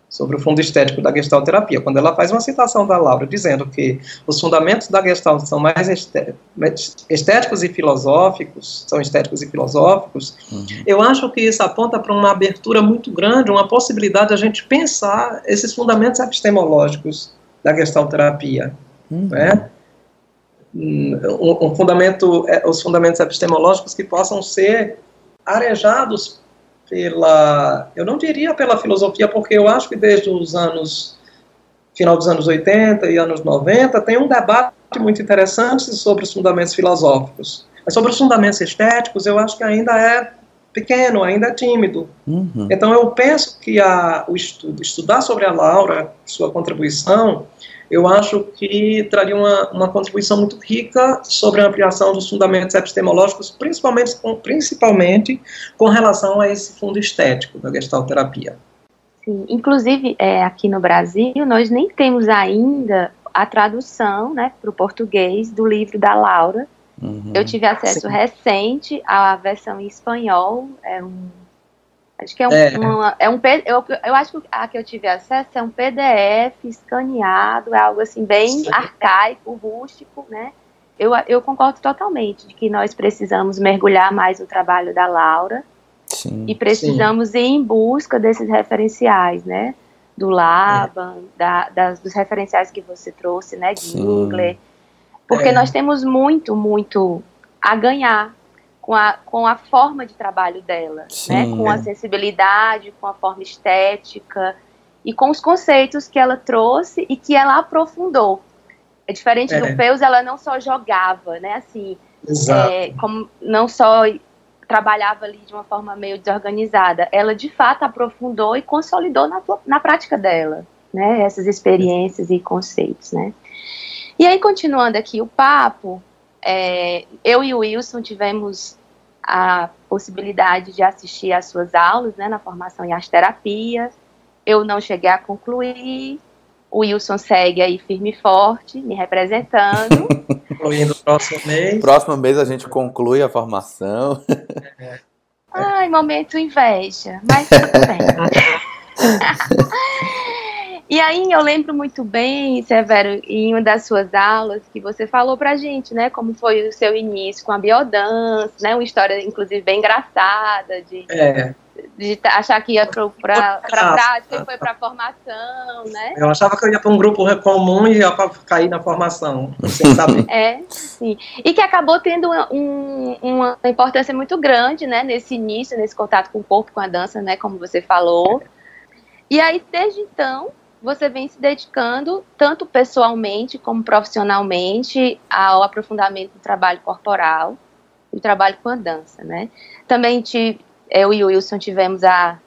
sobre o fundo estético da gestalterapia, quando ela faz uma citação da Laura dizendo que os fundamentos da gestalt são mais esté- estéticos e filosóficos, são estéticos e filosóficos, Uhum. eu acho que isso aponta para uma abertura muito grande, uma possibilidade de a gente pensar esses fundamentos epistemológicos da gestalterapia, Uhum. né? Um, um fundamento, é, os fundamentos epistemológicos que possam ser arejados pela, eu não diria pela filosofia, porque eu acho que desde os anos, final dos anos 80 e anos 90, tem um debate muito interessante sobre os fundamentos filosóficos. Mas sobre os fundamentos estéticos, eu acho que ainda é pequeno, ainda é tímido. Uhum. Então eu penso que a, o estudo, estudar sobre a Laura, sua contribuição, eu acho que traria uma, uma contribuição muito rica sobre a ampliação dos fundamentos epistemológicos, principalmente com, principalmente com relação a esse fundo estético da gestalterapia. Sim. Inclusive, é, aqui no Brasil, nós nem temos ainda a tradução né, para o português do livro da Laura. Uhum. Eu tive acesso Sim. recente à versão em espanhol. É um, acho que é um, É. uma- é um eu, eu acho que a que eu tive acesso é um PDF escaneado, é algo assim bem Sim. arcaico, rústico, né? Eu, eu concordo totalmente de que nós precisamos mergulhar mais no trabalho da Laura Sim. e precisamos ir em busca desses referenciais, né? Do Laban, da- das, dos referenciais que você trouxe, né? Sim. Gingler. Porque É. nós temos muito, muito a ganhar com a, com a forma de trabalho dela, Sim. né? Com a sensibilidade, com a forma estética e com os conceitos que ela trouxe e que ela aprofundou. É diferente É. do Peus, ela não só jogava, né? Assim, é, como não só trabalhava ali de uma forma meio desorganizada, ela de fato aprofundou e consolidou na, na prática dela, né, essas experiências e conceitos, né. E aí, continuando aqui o papo, é, eu e o Wilson tivemos a possibilidade de assistir às suas aulas, né, na formação em arte terapia. Eu não cheguei a concluir. O Wilson segue aí firme e forte, me representando. Concluindo o próximo mês. Próximo mês a gente conclui a formação. É. Ai, momento inveja, mas tudo bem. E aí eu lembro muito bem, Severo, em uma das suas aulas, que você falou pra gente, né, como foi o seu início com a biodança, né, uma história, inclusive, bem engraçada, de, é. de achar que ia pra, pra, pra prática e foi pra formação, né? Eu achava que eu ia pra um grupo comum e ia pra cair na formação, sem saber. é, sim. E que acabou tendo um, uma importância muito grande, né, nesse início, nesse contato com o corpo, com a dança, né, como você falou. E aí, desde então, você vem se dedicando, tanto pessoalmente como profissionalmente, ao aprofundamento do trabalho corporal e trabalho com a dança, né? Também te, eu e o Wilson tivemos a,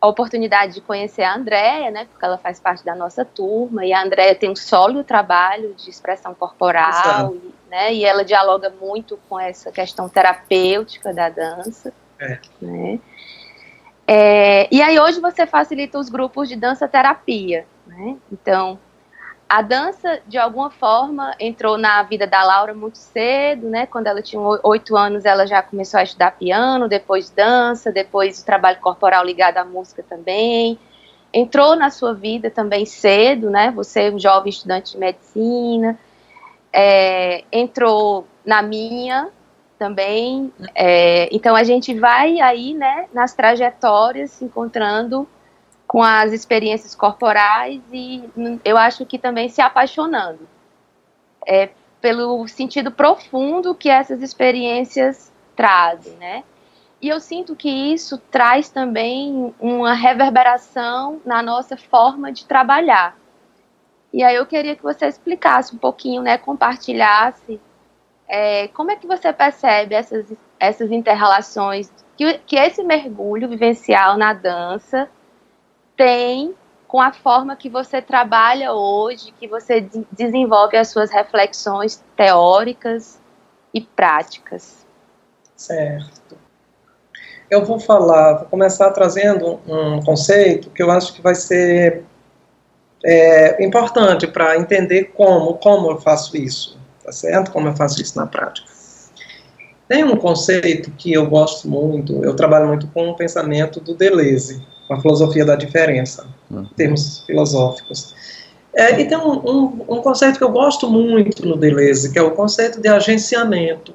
a oportunidade de conhecer a Andrea, né? Porque ela faz parte da nossa turma e a Andrea tem um sólido trabalho de expressão corporal, e, né? E ela dialoga muito com essa questão terapêutica da dança, é. né? É, e aí hoje você facilita os grupos de dança terapia, né? Então, a dança, de alguma forma, entrou na vida da Laura muito cedo, né? Quando ela tinha oito anos, ela já começou a estudar piano, depois dança, depois o trabalho corporal ligado à música também. Entrou na sua vida também cedo, né? Você, é um jovem estudante de medicina, é, entrou na minha, também. É, então a gente vai aí, né, nas trajetórias, se encontrando com as experiências corporais e eu acho que também se apaixonando é, pelo sentido profundo que essas experiências trazem, né? E eu sinto que isso traz também uma reverberação na nossa forma de trabalhar. E aí eu queria que você explicasse um pouquinho, né, compartilhasse é, como é que você percebe essas, essas interrelações que, que esse mergulho vivencial na dança tem com a forma que você trabalha hoje, que você de desenvolve as suas reflexões teóricas e práticas? Certo. Eu vou falar, vou começar trazendo um conceito que eu acho que vai ser é, importante para entender como, como eu faço isso tá certo? Como eu faço isso na prática. Tem um conceito que eu gosto muito, eu trabalho muito com o pensamento do Deleuze, com a filosofia da diferença, uhum. em termos filosóficos. É, e tem um, um, um, conceito que eu gosto muito no Deleuze, que é o conceito de agenciamento.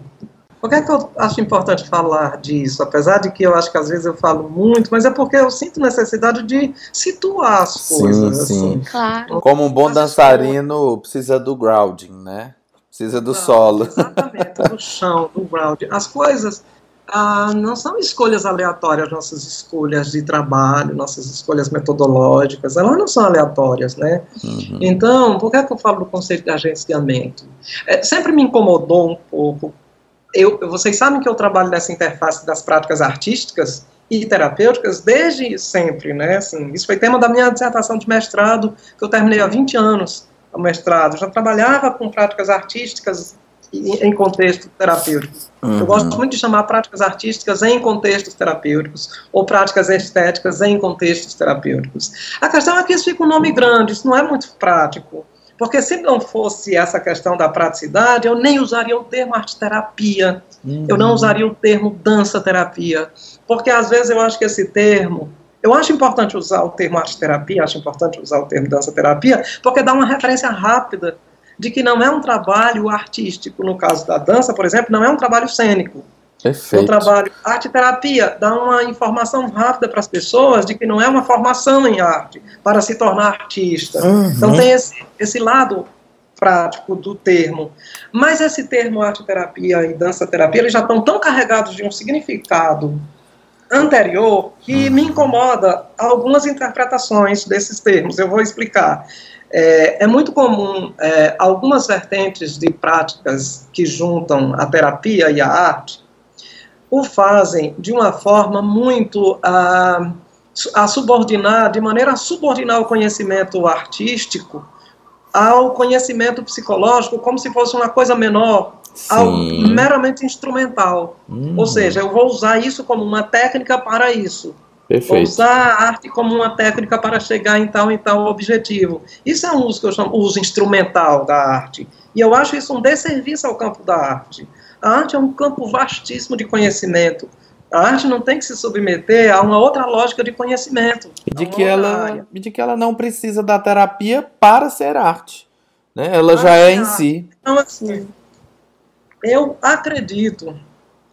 Por que, é que eu acho importante falar disso? Apesar de que eu acho que às vezes eu falo muito, mas é porque eu sinto necessidade de situar as coisas. Sim, sim. Assim. Claro. Como um bom dançarino precisa do grounding, né? Precisa do solo. Exatamente, do chão, do ground. As coisas ah, não são escolhas aleatórias, nossas escolhas de trabalho, nossas escolhas metodológicas, elas não são aleatórias, né? Uhum. Então, por que, é que eu falo do conceito de agenciamento? É, sempre me incomodou um pouco. Eu, vocês sabem que eu trabalho nessa interface das práticas artísticas e terapêuticas desde sempre, né? Assim, isso foi tema da minha dissertação de mestrado, que eu terminei há 20 anos ao mestrado, já trabalhava com práticas artísticas em contexto terapêutico. Uhum. Eu gosto muito de chamar práticas artísticas em contextos terapêuticos, ou práticas estéticas em contextos terapêuticos. A questão é que isso fica um nome grande, isso não é muito prático. Porque se não fosse essa questão da praticidade, eu nem usaria o termo arte-terapia, uhum. eu não usaria o termo dança-terapia. Porque às vezes eu acho que esse termo eu acho importante usar o termo arte-terapia, acho importante usar o termo dança-terapia, porque dá uma referência rápida de que não é um trabalho artístico, no caso da dança, por exemplo, não é um trabalho cênico. Perfeito. O trabalho arte-terapia dá uma informação rápida para as pessoas de que não é uma formação em arte para se tornar artista. Uhum. Então tem esse, esse lado prático do termo. Mas esse termo arte-terapia e dança-terapia, eles já estão tão carregados de um significado anterior que me incomoda algumas interpretações desses termos. Eu vou explicar. É, é muito comum é, algumas vertentes de práticas que juntam a terapia e a arte o fazem de uma forma muito a, a subordinar, de maneira a subordinar o conhecimento artístico ao conhecimento psicológico como se fosse uma coisa menor, algo meramente instrumental. Hum. Ou seja, eu vou usar isso como uma técnica para isso. Perfeito. Vou usar a arte como uma técnica para chegar em tal e tal objetivo. Isso é um uso que eu chamo uso instrumental da arte. E eu acho isso um desserviço ao campo da arte. A arte é um campo vastíssimo de conhecimento. A arte não tem que se submeter a uma outra lógica de conhecimento. E de, que ela, de que ela não precisa da terapia para ser arte. Né? Ela já é em si. Então, assim, eu acredito,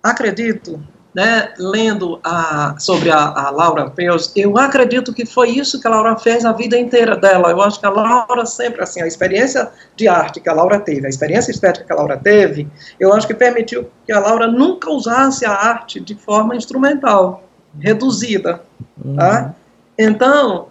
acredito né, lendo a, sobre a, a, Laura Peus, eu acredito que foi isso que a Laura fez a vida inteira dela. Eu acho que a Laura sempre, assim, a experiência de arte que a Laura teve, a experiência estética que a Laura teve, eu acho que permitiu que a Laura nunca usasse a arte de forma instrumental, reduzida. Uhum. Tá? Então,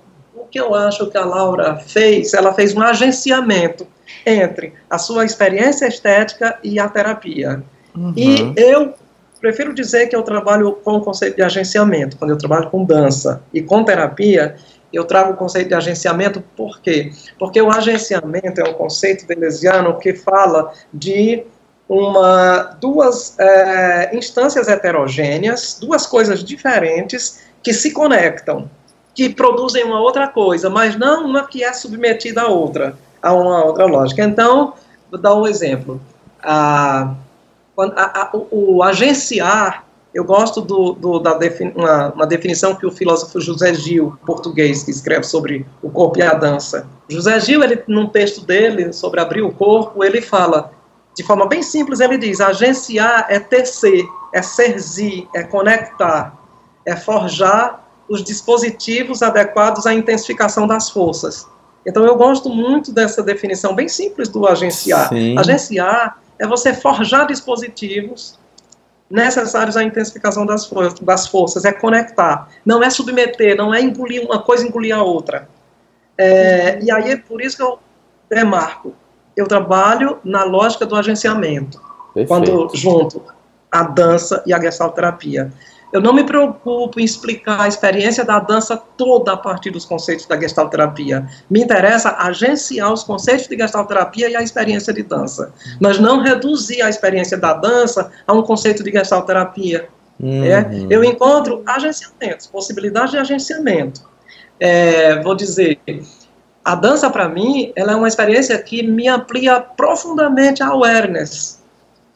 que eu acho que a Laura fez, ela fez um agenciamento entre a sua experiência estética e a terapia. Uhum. E eu prefiro dizer que eu trabalho com o conceito de agenciamento, quando eu trabalho com dança e com terapia, eu trago o conceito de agenciamento, por quê? Porque o agenciamento é um conceito deleuziano que fala de uma, duas é, instâncias heterogêneas, duas coisas diferentes que se conectam, que produzem uma outra coisa, mas não uma que é submetida a outra, a uma outra lógica. Então, vou dar um exemplo. A, a, a, o, o, agenciar, eu gosto do, do da uma, uma, definição que o filósofo José Gil, português, que escreve sobre o corpo e a dança. José Gil, ele, num texto dele sobre abrir o corpo, ele fala, de forma bem simples, ele diz: agenciar é tecer, é serzir, é conectar, é forjar os dispositivos adequados à intensificação das forças. Então eu gosto muito dessa definição bem simples do agenciar. Sim. Agenciar é você forjar dispositivos necessários à intensificação das, for das forças, é conectar, não é submeter, não é engolir uma coisa engolir a outra. É, e aí é por isso que eu demarco. Eu trabalho na lógica do agenciamento, Perfeito. quando junto a dança e a gestalterapia. Eu não me preocupo em explicar a experiência da dança toda a partir dos conceitos da gestalterapia. Me interessa agenciar os conceitos de gestalterapia e a experiência de dança, mas não reduzir a experiência da dança a um conceito de gestalterapia. Uhum. É? Eu encontro agenciamentos, possibilidades de agenciamento. É, vou dizer, a dança para mim, ela é uma experiência que me amplia profundamente a awareness,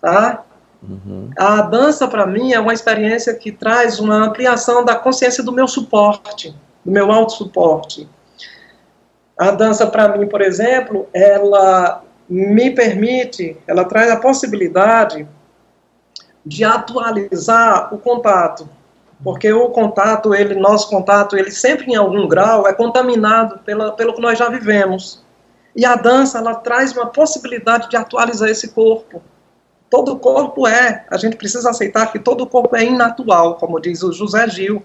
tá? Uhum. A dança, para mim, é uma experiência que traz uma ampliação da consciência do meu suporte, do meu autossuporte. A dança, para mim, por exemplo, ela me permite, ela traz a possibilidade de atualizar o contato, porque o contato, ele, nosso contato, ele sempre em algum grau é contaminado pela, pelo que nós já vivemos. E a dança, ela traz uma possibilidade de atualizar esse corpo todo corpo é, a gente precisa aceitar que todo corpo é inatual, como diz o José Gil.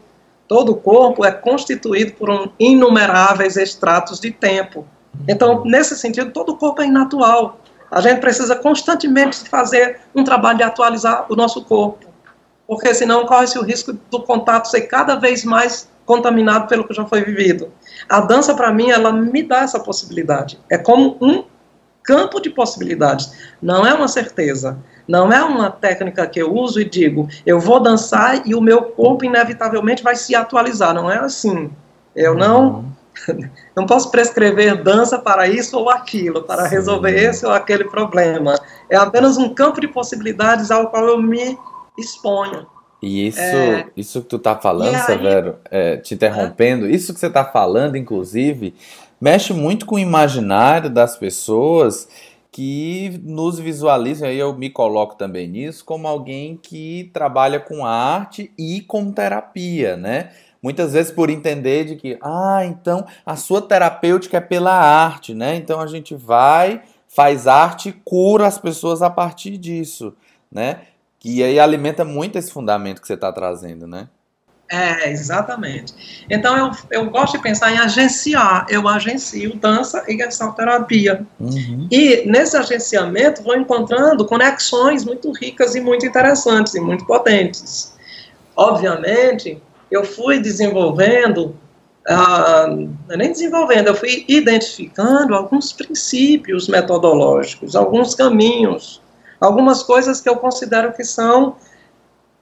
Todo corpo é constituído por um inumeráveis extratos de tempo. Então, nesse sentido, todo corpo é inatual. A gente precisa constantemente fazer um trabalho de atualizar o nosso corpo, porque senão corre-se o risco do contato ser cada vez mais contaminado pelo que já foi vivido. A dança, para mim, ela me dá essa possibilidade. É como um campo de possibilidades, não é uma certeza. Não é uma técnica que eu uso e digo, eu vou dançar e o meu corpo inevitavelmente vai se atualizar. Não é assim. Eu não uhum. não posso prescrever dança para isso ou aquilo, para Sim. resolver esse ou aquele problema. É apenas um campo de possibilidades ao qual eu me exponho. E isso, é, isso que tu tá falando, aí, Severo, é, te interrompendo, é? isso que você tá falando, inclusive, mexe muito com o imaginário das pessoas que nos visualiza, aí eu me coloco também nisso, como alguém que trabalha com arte e com terapia, né? Muitas vezes por entender de que, ah, então a sua terapêutica é pela arte, né? Então a gente vai, faz arte e cura as pessoas a partir disso, né? E aí alimenta muito esse fundamento que você está trazendo, né? É, exatamente. Então eu, eu gosto de pensar em agenciar. Eu agencio dança e gestalterapia. Uhum. E nesse agenciamento vou encontrando conexões muito ricas e muito interessantes e muito potentes. obviamente, eu fui desenvolvendo, é nem desenvolvendo, eu fui identificando alguns princípios metodológicos, alguns caminhos, algumas coisas que eu considero que são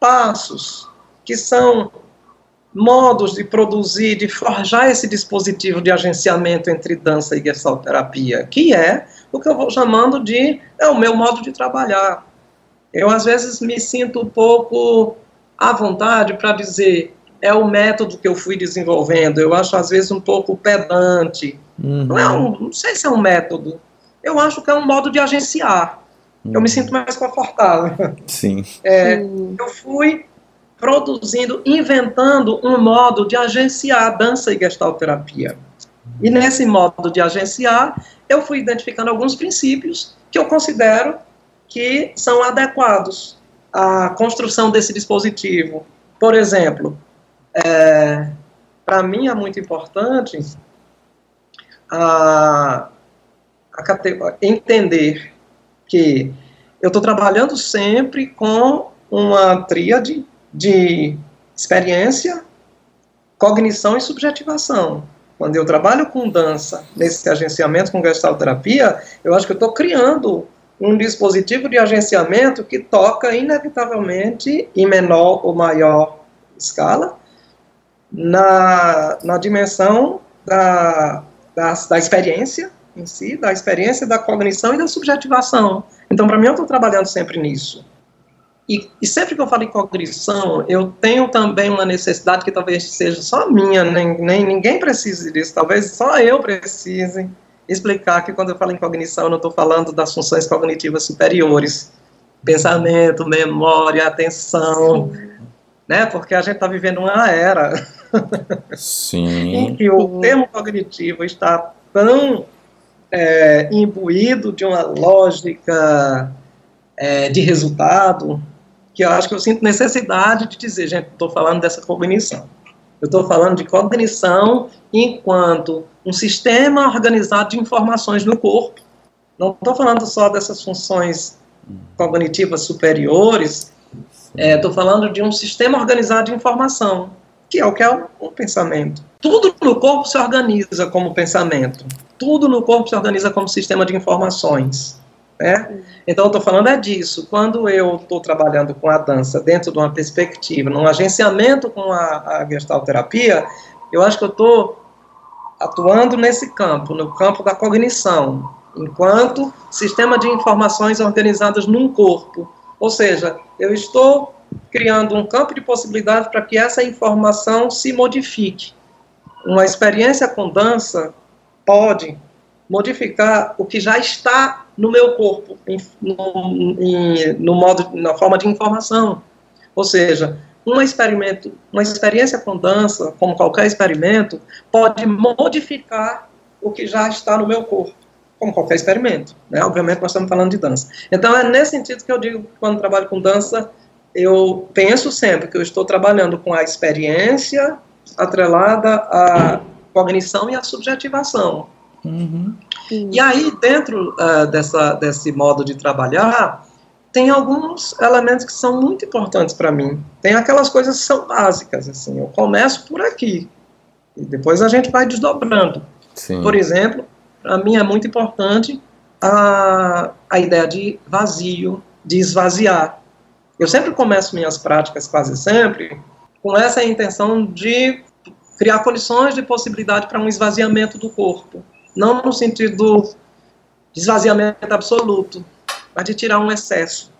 passos, que são modos de produzir, de forjar esse dispositivo de agenciamento entre dança e gestalterapia, que é o que eu vou chamando de é o meu modo de trabalhar. Eu às vezes me sinto um pouco à vontade para dizer é o método que eu fui desenvolvendo. Eu acho às vezes um pouco pedante. Uhum. Não, é um, não sei se é um método. Eu acho que é um modo de agenciar. Uhum. Eu me uhum. sinto mais confortável. Sim. É, eu fui produzindo, inventando um modo de agenciar dança e gestalterapia. E nesse modo de agenciar, eu fui identificando alguns princípios que eu considero que são adequados à construção desse dispositivo. Por exemplo, é, para mim é muito importante a, a entender que eu estou trabalhando sempre com uma tríade de experiência, cognição e subjetivação. Quando eu trabalho com dança, nesse agenciamento com gestalterapia, eu acho que eu estou criando um dispositivo de agenciamento que toca inevitavelmente em menor ou maior escala na, na dimensão da, da, da experiência em si, da experiência, da cognição e da subjetivação. Então, para mim, eu estou trabalhando sempre nisso. E, e, sempre que eu falo em cognição, eu tenho também uma necessidade que talvez seja só minha, nem, nem ninguém precise disso, talvez só eu precise explicar que quando eu falo em cognição, eu não estou falando das funções cognitivas superiores, pensamento, memória, atenção, Sim. né? Porque a gente está vivendo uma era em que o termo cognitivo está tão é, imbuído de uma lógica é, de resultado, que eu acho que eu sinto necessidade de dizer, gente, estou falando dessa cognição. Eu estou falando de cognição enquanto um sistema organizado de informações no corpo. Não estou falando só dessas funções cognitivas superiores, estou é, falando de um sistema organizado de informação, que é o que é o, o pensamento. Tudo no corpo se organiza como pensamento. Tudo no corpo se organiza como sistema de informações. Né? Então, eu estou falando é disso. Quando eu estou trabalhando com a dança dentro de uma perspectiva, num agenciamento com a, a eu acho que eu estou atuando nesse campo, no campo da cognição, enquanto sistema de informações organizadas num corpo. Ou seja, eu estou criando um campo de possibilidades para que essa informação se modifique. Uma experiência com dança pode modificar o que já está no meu corpo, em, no, em, no modo, na forma de informação. Ou seja, um experimento, uma experiência com dança, como qualquer experimento, pode modificar o que já está no meu corpo, como qualquer experimento. Né? Obviamente, nós estamos falando de dança. Então, é nesse sentido que eu digo que quando trabalho com dança, eu penso sempre que eu estou trabalhando com a experiência atrelada à cognição e à subjetivação. Uhum. E aí, dentro uh, dessa, desse modo de trabalhar, tem alguns elementos que são muito importantes para mim. Tem aquelas coisas que são básicas, assim, eu começo por aqui, e depois a gente vai desdobrando. Sim. Por exemplo, para mim é muito importante a, a ideia de vazio, de esvaziar. Eu sempre começo minhas práticas, quase sempre, com essa intenção de criar condições de possibilidade para um esvaziamento do corpo não no sentido de esvaziamento absoluto, mas de tirar um excesso,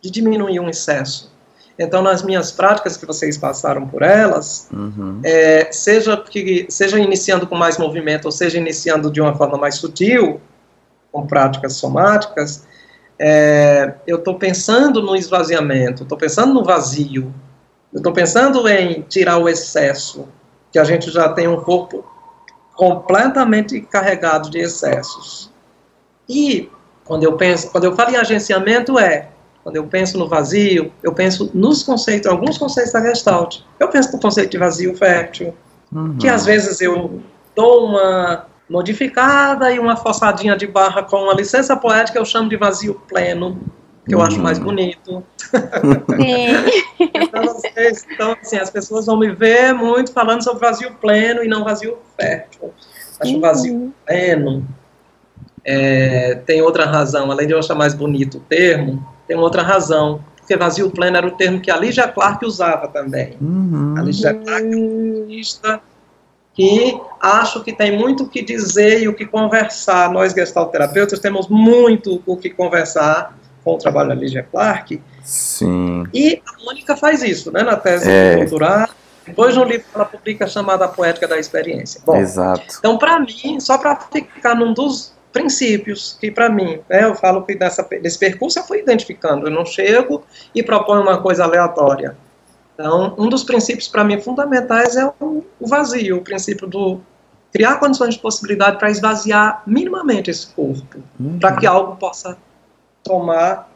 de diminuir um excesso. Então, nas minhas práticas que vocês passaram por elas, uhum. é, seja, que, seja iniciando com mais movimento, ou seja iniciando de uma forma mais sutil, com práticas somáticas, é, eu estou pensando no esvaziamento, estou pensando no vazio, eu estou pensando em tirar o excesso, que a gente já tem um corpo completamente carregado de excessos. E quando eu penso, quando eu falo em agenciamento é quando eu penso no vazio, eu penso nos conceitos, alguns conceitos da Gestalt. Eu penso no conceito de vazio fértil, uhum. que às vezes eu dou uma modificada e uma forçadinha de barra com uma licença poética, eu chamo de vazio pleno. Que eu acho mais uhum. bonito. Sim. então, vocês, então, assim, as pessoas vão me ver muito falando sobre vazio pleno e não vazio fértil. Acho uhum. vazio pleno. É, tem outra razão, além de eu achar mais bonito o termo, tem outra razão, porque vazio pleno era o termo que a Lígia Clark usava também. Uhum. A Lígia Clark é uma que acho que tem muito o que dizer e o que conversar. Nós, gestalterapeutas, temos muito o que conversar com o trabalho da Lígia Clark. Sim. E a Mônica faz isso, né, na tese é. doutorado. Depois, no livro que ela publica chamado A Poética da Experiência. Bom, Exato. Então, para mim, só para ficar num dos princípios que, para mim, né, eu falo que nessa, nesse percurso eu fui identificando. Eu não chego e proponho uma coisa aleatória. Então, um dos princípios, para mim, fundamentais é o, o vazio, o princípio do criar condições de possibilidade para esvaziar minimamente esse corpo, uhum. para que algo possa tomar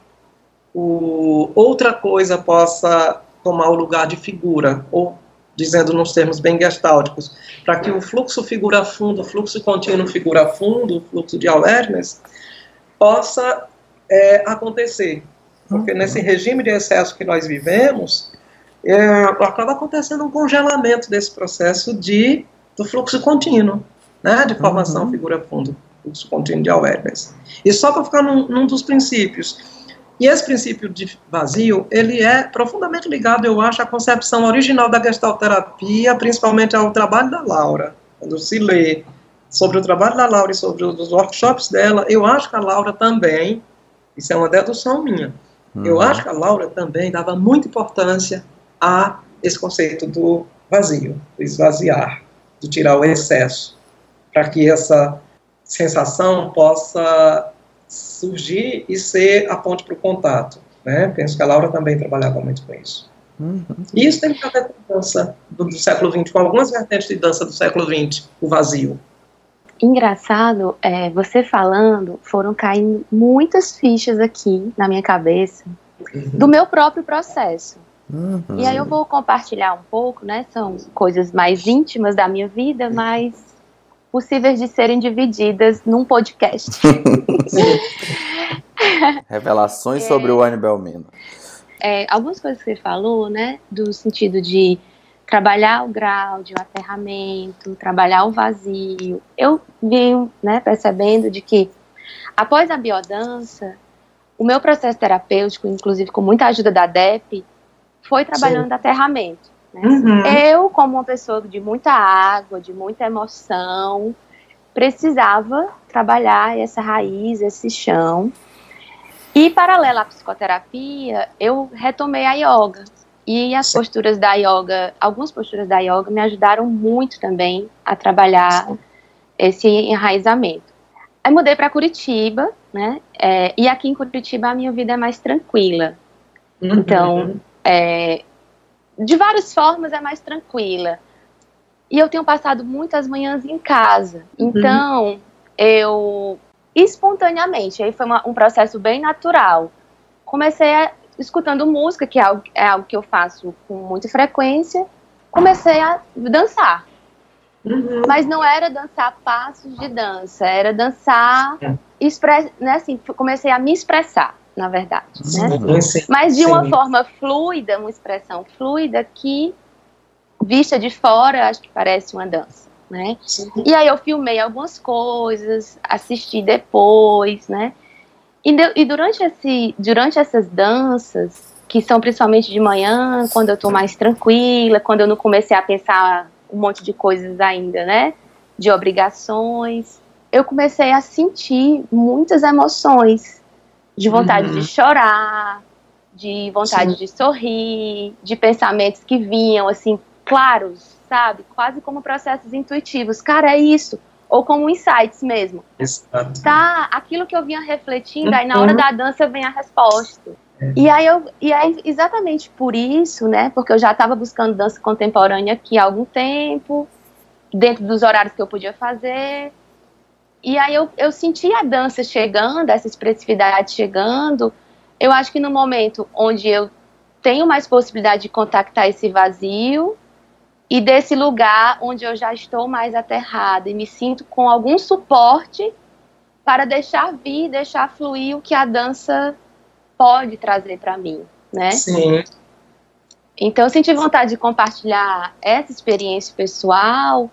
o, outra coisa possa tomar o lugar de figura, ou dizendo nos termos bem gestálticos, para que o fluxo figura fundo, o fluxo contínuo figura fundo, o fluxo de awareness, possa é, acontecer. Porque nesse regime de excesso que nós vivemos, é, acaba acontecendo um congelamento desse processo de, do fluxo contínuo, né, de formação uhum. figura fundo fluxo contínuo de awareness. E só para ficar num, num, dos princípios. E esse princípio de vazio, ele é profundamente ligado, eu acho, à concepção original da gestalterapia, principalmente ao trabalho da Laura. Quando se lê sobre o trabalho da Laura e sobre os workshops dela, eu acho que a Laura também, isso é uma dedução minha, uhum. eu acho que a Laura também dava muita importância a esse conceito do vazio, do esvaziar, do tirar o excesso, para que essa sensação possa surgir e ser a ponte para o contato. Né? Penso que a Laura também trabalhava muito com isso. Uhum. E isso tem a ver com dança do, do, século XX, com algumas vertentes de dança do século XX, o vazio. Engraçado, é, você falando, foram caindo muitas fichas aqui na minha cabeça uhum. do meu próprio processo. Uhum. E aí eu vou compartilhar um pouco, né? São coisas mais íntimas da minha vida, mas possíveis de serem divididas num podcast. Revelações é, sobre o Anne Belmino. É, algumas coisas que você falou, né, do sentido de trabalhar o grau de um aterramento, trabalhar o vazio. Eu vim, né, percebendo de que após a biodança, o meu processo terapêutico, inclusive com muita ajuda da DEP, foi trabalhando Sim. aterramento. Né? Uhum. Eu, como uma pessoa de muita água, de muita emoção, precisava trabalhar essa raiz, esse chão. E, paralelo à psicoterapia, eu retomei a yoga. E as posturas da yoga, algumas posturas da yoga me ajudaram muito também a trabalhar esse enraizamento. Aí mudei para Curitiba, né? É, e aqui em Curitiba a minha vida é mais tranquila. Uhum. Então, é, de várias formas é mais tranquila. E eu tenho passado muitas manhãs em casa. Uhum. Então, eu espontaneamente, aí foi uma, um processo bem natural. Comecei a, escutando música, que é algo, é algo que eu faço com muita frequência. Comecei a dançar. Uhum. Mas não era dançar passos de dança, era dançar, é. expre, né, assim, comecei a me expressar na verdade. Né? Sim, Mas de uma sim. forma fluida, uma expressão fluida que, vista de fora, acho que parece uma dança. Né? E aí eu filmei algumas coisas, assisti depois, né? E, de, e durante, esse, durante essas danças, que são principalmente de manhã, quando eu estou mais tranquila, quando eu não comecei a pensar um monte de coisas ainda, né? De obrigações, eu comecei a sentir muitas emoções de vontade uhum. de chorar, de vontade Sim. de sorrir, de pensamentos que vinham assim claros, sabe? Quase como processos intuitivos. Cara, é isso. Ou como insights mesmo. Exato. Tá, aquilo que eu vinha refletindo, uhum. aí na hora uhum. da dança vem a resposta. É. E aí eu, e aí exatamente por isso, né? Porque eu já estava buscando dança contemporânea aqui há algum tempo, dentro dos horários que eu podia fazer. E aí eu, eu senti a dança chegando, essa expressividade chegando. Eu acho que no momento onde eu tenho mais possibilidade de contactar esse vazio e desse lugar onde eu já estou mais aterrada e me sinto com algum suporte para deixar vir, deixar fluir o que a dança pode trazer para mim, né? Sim. Então eu senti vontade de compartilhar essa experiência pessoal,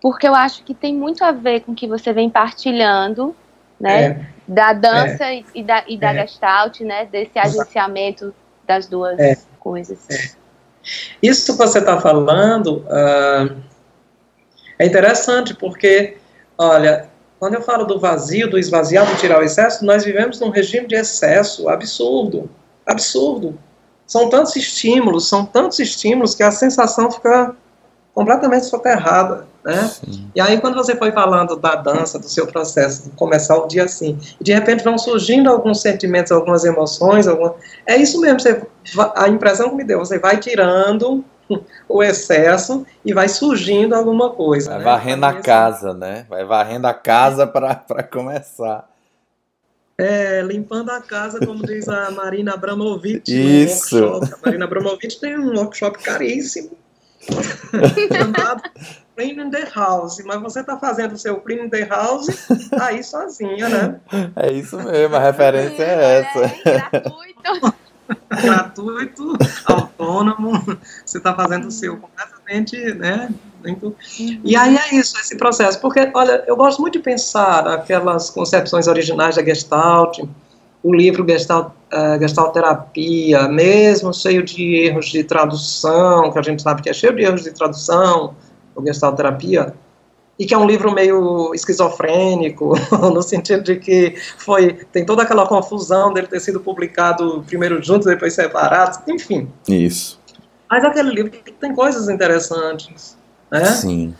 porque eu acho que tem muito a ver com o que você vem partilhando, né? É. Da dança é. e da, e da é. gestalt, né? Desse agenciamento das duas é. coisas. É. Isso que você está falando uh, é interessante, porque, olha, quando eu falo do vazio, do esvaziar, do tirar o excesso, nós vivemos num regime de excesso absurdo. Absurdo. São tantos estímulos, são tantos estímulos que a sensação fica completamente soterrada, né? Sim. E aí quando você foi falando da dança, do seu processo, de começar o dia assim, de repente vão surgindo alguns sentimentos, algumas emoções, alguma... é isso mesmo, você, a impressão que me deu, você vai tirando o excesso e vai surgindo alguma coisa. Vai né? varrendo a casa, né? Vai varrendo a casa para começar. É, limpando a casa, como diz a Marina Abramovic. Isso. A Marina Abramovic tem um workshop caríssimo. cleaning the house, mas você está fazendo o seu cleaning the house aí sozinha, né? É isso mesmo, a referência é essa. É, gratuito. gratuito, autônomo, você está fazendo o seu completamente, né? E aí é isso, esse processo, porque, olha, eu gosto muito de pensar aquelas concepções originais da Gestalt, o livro Gestalt, uh, Gestalt Terapia, mesmo cheio de erros de tradução, que a gente sabe que é cheio de erros de tradução, o Gestalt Terapia, e que é um livro meio esquizofrênico, no sentido de que foi tem toda aquela confusão dele ter sido publicado primeiro junto, depois separado, enfim. Isso. Mas aquele livro tem coisas interessantes, né? Sim.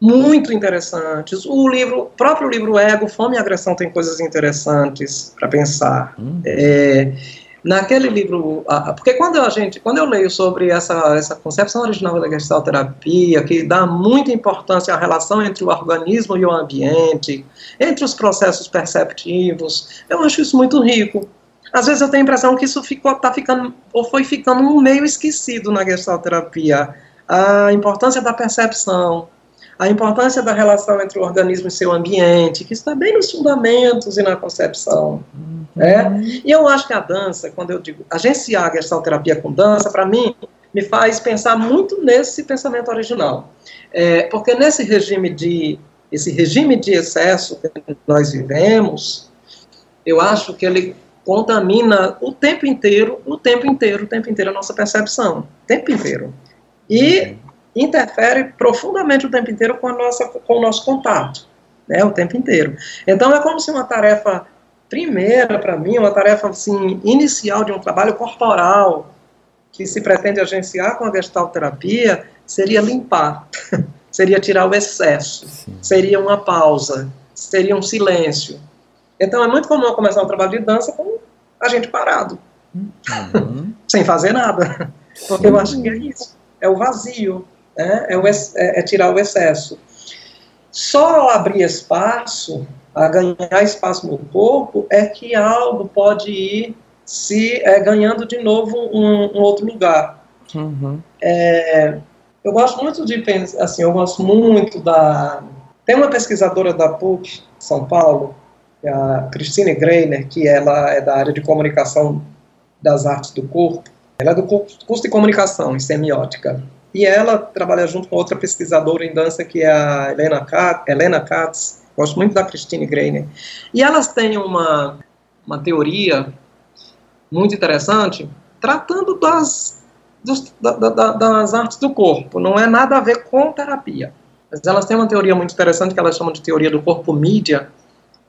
Muito interessantes. O livro, próprio livro Ego, Fome e Agressão tem coisas interessantes para pensar. Hum. É, naquele livro, porque quando a gente, quando eu leio sobre essa, essa concepção original da gestalterapia, que dá muita importância à relação entre o organismo e o ambiente, entre os processos perceptivos, eu acho isso muito rico. Às vezes eu tenho a impressão que isso ficou, tá ficando, ou foi ficando meio esquecido na gestalterapia. A importância da percepção, a importância da relação entre o organismo e seu ambiente, que está bem nos fundamentos e na concepção. Né? E eu acho que a dança, quando eu digo agenciar a gestalterapia com dança, para mim, me faz pensar muito nesse pensamento original. É, porque nesse regime de esse regime de excesso que nós vivemos, eu acho que ele contamina o tempo inteiro, o tempo inteiro, o tempo inteiro a nossa percepção, o tempo inteiro. E interfere profundamente o tempo inteiro com, a nossa, com o nosso contato, né, o tempo inteiro. Então é como se uma tarefa primeira para mim, uma tarefa assim, inicial de um trabalho corporal que se pretende agenciar com a gestalterapia seria limpar, seria tirar o excesso, Sim. seria uma pausa, seria um silêncio. Então é muito comum começar um trabalho de dança com a gente parado, uhum. sem fazer nada, porque Sim. eu acho que é isso, é o vazio, né? é, o, é, é tirar o excesso. Só abrir espaço a ganhar espaço no corpo, é que algo pode ir se é, ganhando de novo um, um outro lugar. Uhum. É, eu gosto muito de pensar, assim, eu gosto muito da... Tem uma pesquisadora da PUC, São Paulo, é a Christine Greiner, que ela é da área de comunicação das artes do corpo. Ela é do curso de comunicação em semiótica. E ela trabalha junto com outra pesquisadora em dança, que é a Helena Katz, Helena Katz Gosto muito da Christine Greiner. E elas têm uma, uma teoria muito interessante tratando das, dos, da, da, das artes do corpo. Não é nada a ver com terapia. Mas elas têm uma teoria muito interessante que elas chamam de teoria do corpo mídia,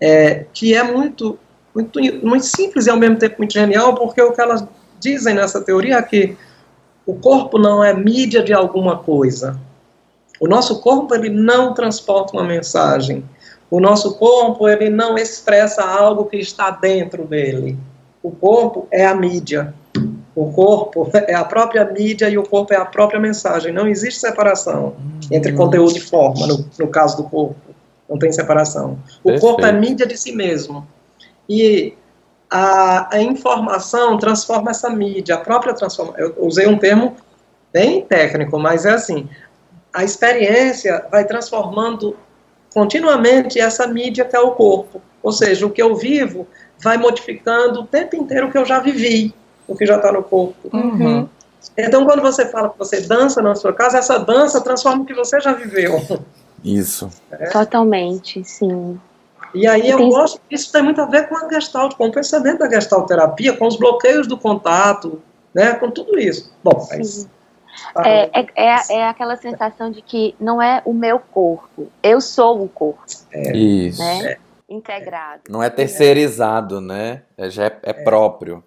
é, que é muito, muito, muito simples e ao mesmo tempo muito genial, porque o que elas dizem nessa teoria é que o corpo não é mídia de alguma coisa. O nosso corpo ele não transporta uma mensagem. O nosso corpo, ele não expressa algo que está dentro dele. O corpo é a mídia. O corpo é a própria mídia e o corpo é a própria mensagem. Não existe separação entre conteúdo e forma, no, no caso do corpo. Não tem separação. O Perfeito. corpo é mídia de si mesmo. E a, a, informação transforma essa mídia, a própria transformação. Eu usei um termo bem técnico, mas é assim: a experiência vai transformando continuamente essa mídia que é o corpo. Ou seja, o que eu vivo vai modificando o tempo inteiro o que eu já vivi, o que já está no corpo. Uhum. Então, quando você fala que você dança na sua casa, essa dança transforma o que você já viveu. Isso. Totalmente, sim. E aí eu Tem- gosto, isso tem muito a ver com a gestalt, com o pensamento da gestalterapia, com os bloqueios do contato, né, com tudo isso. Bom, mas... Sim. É, é, é, é aquela sensação de que não é o meu corpo, eu sou o corpo, Isso. né? Integrado. Não é terceirizado, né? É, já é, é próprio.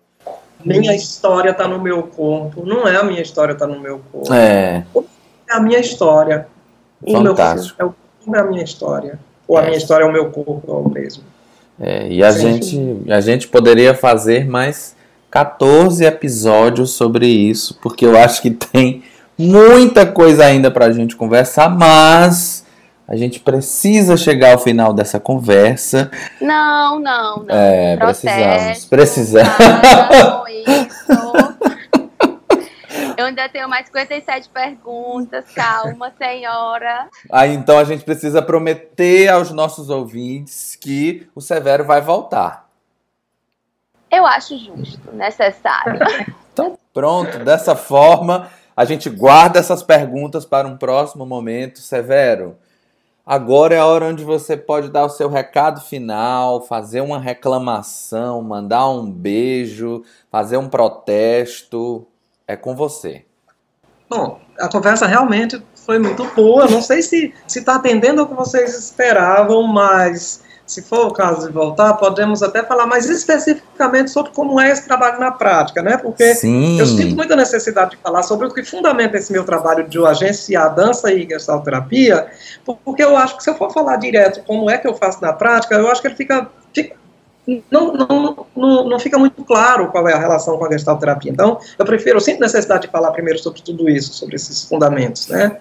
Minha história está no meu corpo, não é a minha história está no meu corpo. É. É a minha história. O meu Fantástico. corpo é, o, corpo é a minha história. Ou a É. minha história é o meu corpo, é o mesmo. É, e a Sim. gente, a gente poderia fazer mais 14 episódios sobre isso, porque eu acho que tem muita coisa ainda pra gente conversar, mas a gente precisa chegar ao final dessa conversa. Não, não, não. É, Protesto, precisamos. Precisamos. para com isso. Ainda tenho mais 57 perguntas. Calma, senhora. Aí então a gente precisa prometer aos nossos ouvintes que o Severo vai voltar. Eu acho justo, necessário. Então, pronto, dessa forma, a gente guarda essas perguntas para um próximo momento. Severo, agora é a hora onde você pode dar o seu recado final, fazer uma reclamação, mandar um beijo, fazer um protesto. É com você. Bom, a conversa realmente foi muito boa. Não sei se está atendendo ao que vocês esperavam, mas se for o caso de voltar, podemos até falar mais especificamente sobre como é esse trabalho na prática, né? Porque Sim. eu sinto muita necessidade de falar sobre o que fundamenta esse meu trabalho de agenciar dança e gestalterapia, porque eu acho que se eu for falar direto como é que eu faço na prática, eu acho que ele fica, fica não, não, não, não fica muito claro qual é a relação com a gestalterapia. Então, eu prefiro, eu sinto necessidade de falar primeiro sobre tudo isso, sobre esses fundamentos, né?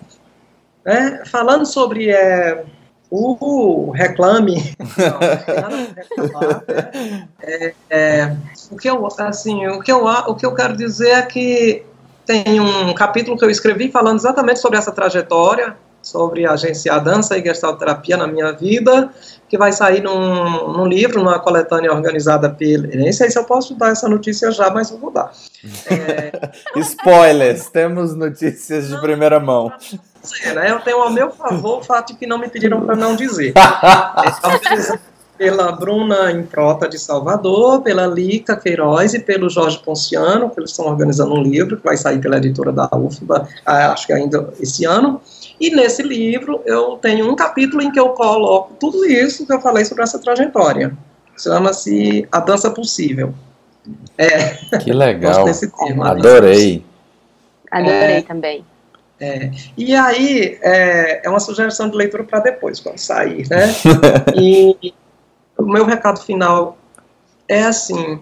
É, falando sobre é, o reclame, não? É, é, o que eu assim, o que eu o que eu quero dizer é que tem um capítulo que eu escrevi falando exatamente sobre essa trajetória, sobre agenciar dança e gestalterapia na minha vida, que vai sair num, num livro, numa coletânea organizada pelo. Nem sei se eu posso dar essa notícia já, mas eu vou dar. É, Spoilers, temos notícias de primeira mão. né? Eu tenho ao meu favor o fato de que não me pediram para não dizer. É pela Bruna Improta de Salvador, pela Lica Queiroz e pelo Jorge Ponciano, que eles estão organizando um livro que vai sair pela editora da UFBA, ah, acho que ainda esse ano. E nesse livro eu tenho um capítulo em que eu coloco tudo isso que eu falei sobre essa trajetória. Chama-se A Dança Possível. É, Que gosto legal. desse termo. a dança Adorei. Adorei É. também. É, e aí, é, é uma sugestão de leitura para depois, quando sair, né? e o meu recado final é assim: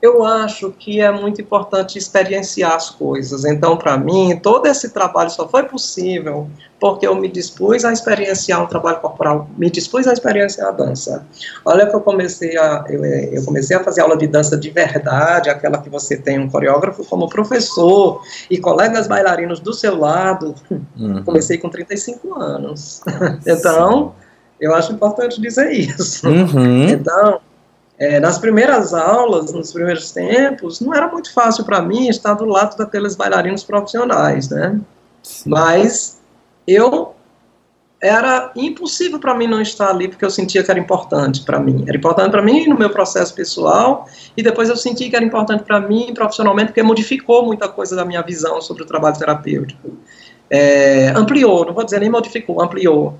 eu acho que é muito importante experienciar as coisas. Então, para mim, todo esse trabalho só foi possível porque eu me dispus a experienciar um trabalho corporal, me dispus a experienciar a dança. Olha que eu comecei a eu, eh, eu comecei a fazer aula de dança de verdade, aquela que você tem um coreógrafo como professor e colegas bailarinos do seu lado. Uhum. Comecei com 35 anos. então, eu acho importante dizer isso. Uhum. Então, é, nas primeiras aulas, nos primeiros tempos, não era muito fácil para mim estar do lado daqueles bailarinos profissionais, né? Mas eu era impossível para mim não estar ali porque eu sentia que era importante para mim. Era importante para mim no meu processo pessoal e depois eu senti que era importante para mim profissionalmente porque modificou muita coisa da minha visão sobre o trabalho terapêutico. É, ampliou, não vou dizer nem modificou, ampliou.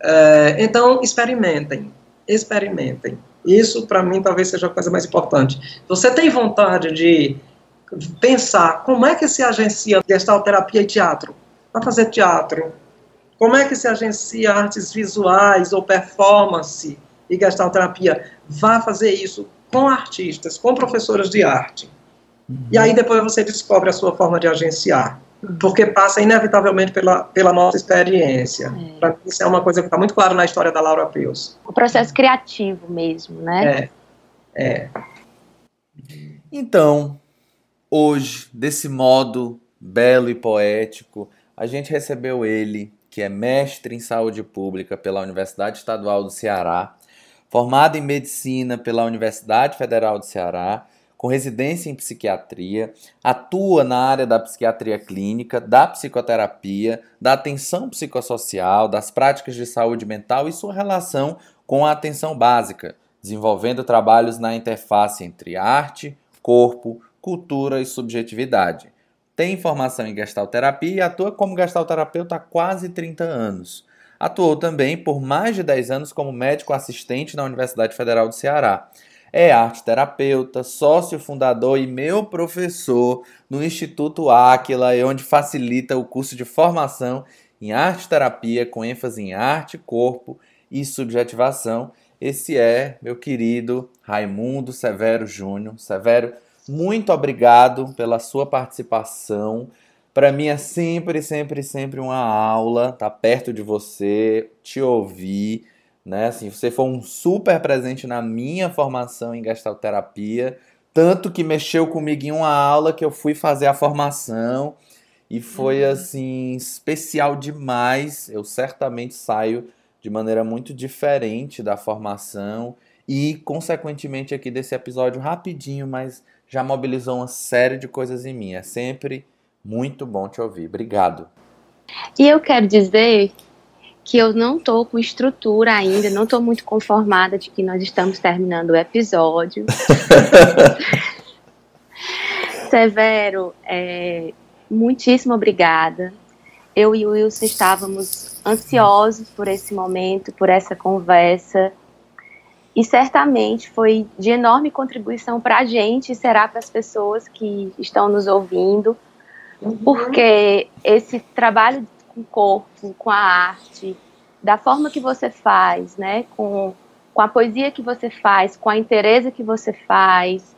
É, então, experimentem, experimentem. Isso, para mim, talvez seja a coisa mais importante. Você tem vontade de pensar como é que se agencia gestalterapia e teatro? Para fazer teatro. Como é que se agencia artes visuais ou performance e gestalterapia? Vá fazer isso com artistas, com professores de arte. E aí depois você descobre a sua forma de agenciar. Porque passa inevitavelmente pela, pela nossa experiência. É. Para mim, isso é uma coisa que está muito clara na história da Laura Pius. O processo criativo mesmo, né? É, é. Então, hoje, desse modo belo e poético, a gente recebeu ele, que é mestre em saúde pública pela Universidade Estadual do Ceará, formado em medicina pela Universidade Federal do Ceará, com residência em psiquiatria, atua na área da psiquiatria clínica, da psicoterapia, da atenção psicossocial, das práticas de saúde mental e sua relação com a atenção básica, desenvolvendo trabalhos na interface entre arte, corpo, cultura e subjetividade. Tem formação em gestalterapia e atua como gestalterapeuta há quase 30 anos. Atuou também por mais de 10 anos como médico assistente na Universidade Federal do Ceará é arte terapeuta, sócio fundador e meu professor no Instituto Áquila, onde facilita o curso de formação em arte terapia com ênfase em arte, corpo e subjetivação. Esse é meu querido Raimundo Severo Júnior. Severo, muito obrigado pela sua participação. Para mim é sempre, sempre, sempre uma aula estar tá perto de você, te ouvir né? Assim, você foi um super presente na minha formação em gestalterapia, tanto que mexeu comigo em uma aula que eu fui fazer a formação e foi uhum. assim especial demais. Eu certamente saio de maneira muito diferente da formação e consequentemente aqui desse episódio rapidinho, mas já mobilizou uma série de coisas em mim. É sempre muito bom te ouvir. Obrigado. E eu quero dizer que eu não estou com estrutura ainda, não estou muito conformada de que nós estamos terminando o episódio. Severo, é, muitíssimo obrigada. Eu e o Wilson estávamos ansiosos por esse momento, por essa conversa. E certamente foi de enorme contribuição para a gente e será para as pessoas que estão nos ouvindo, uhum. porque esse trabalho com o corpo, com a arte, da forma que você faz, né? Com, com a poesia que você faz, com a interesse que você faz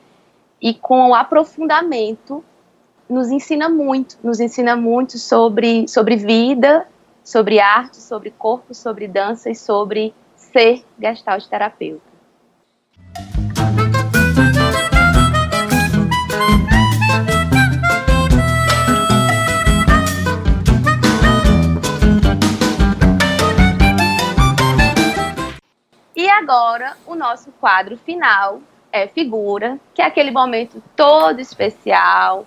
e com o aprofundamento, nos ensina muito, nos ensina muito sobre, sobre vida, sobre arte, sobre corpo, sobre dança e sobre ser gestalt terapeuta. E agora, o nosso quadro final é Figura, que é aquele momento todo especial,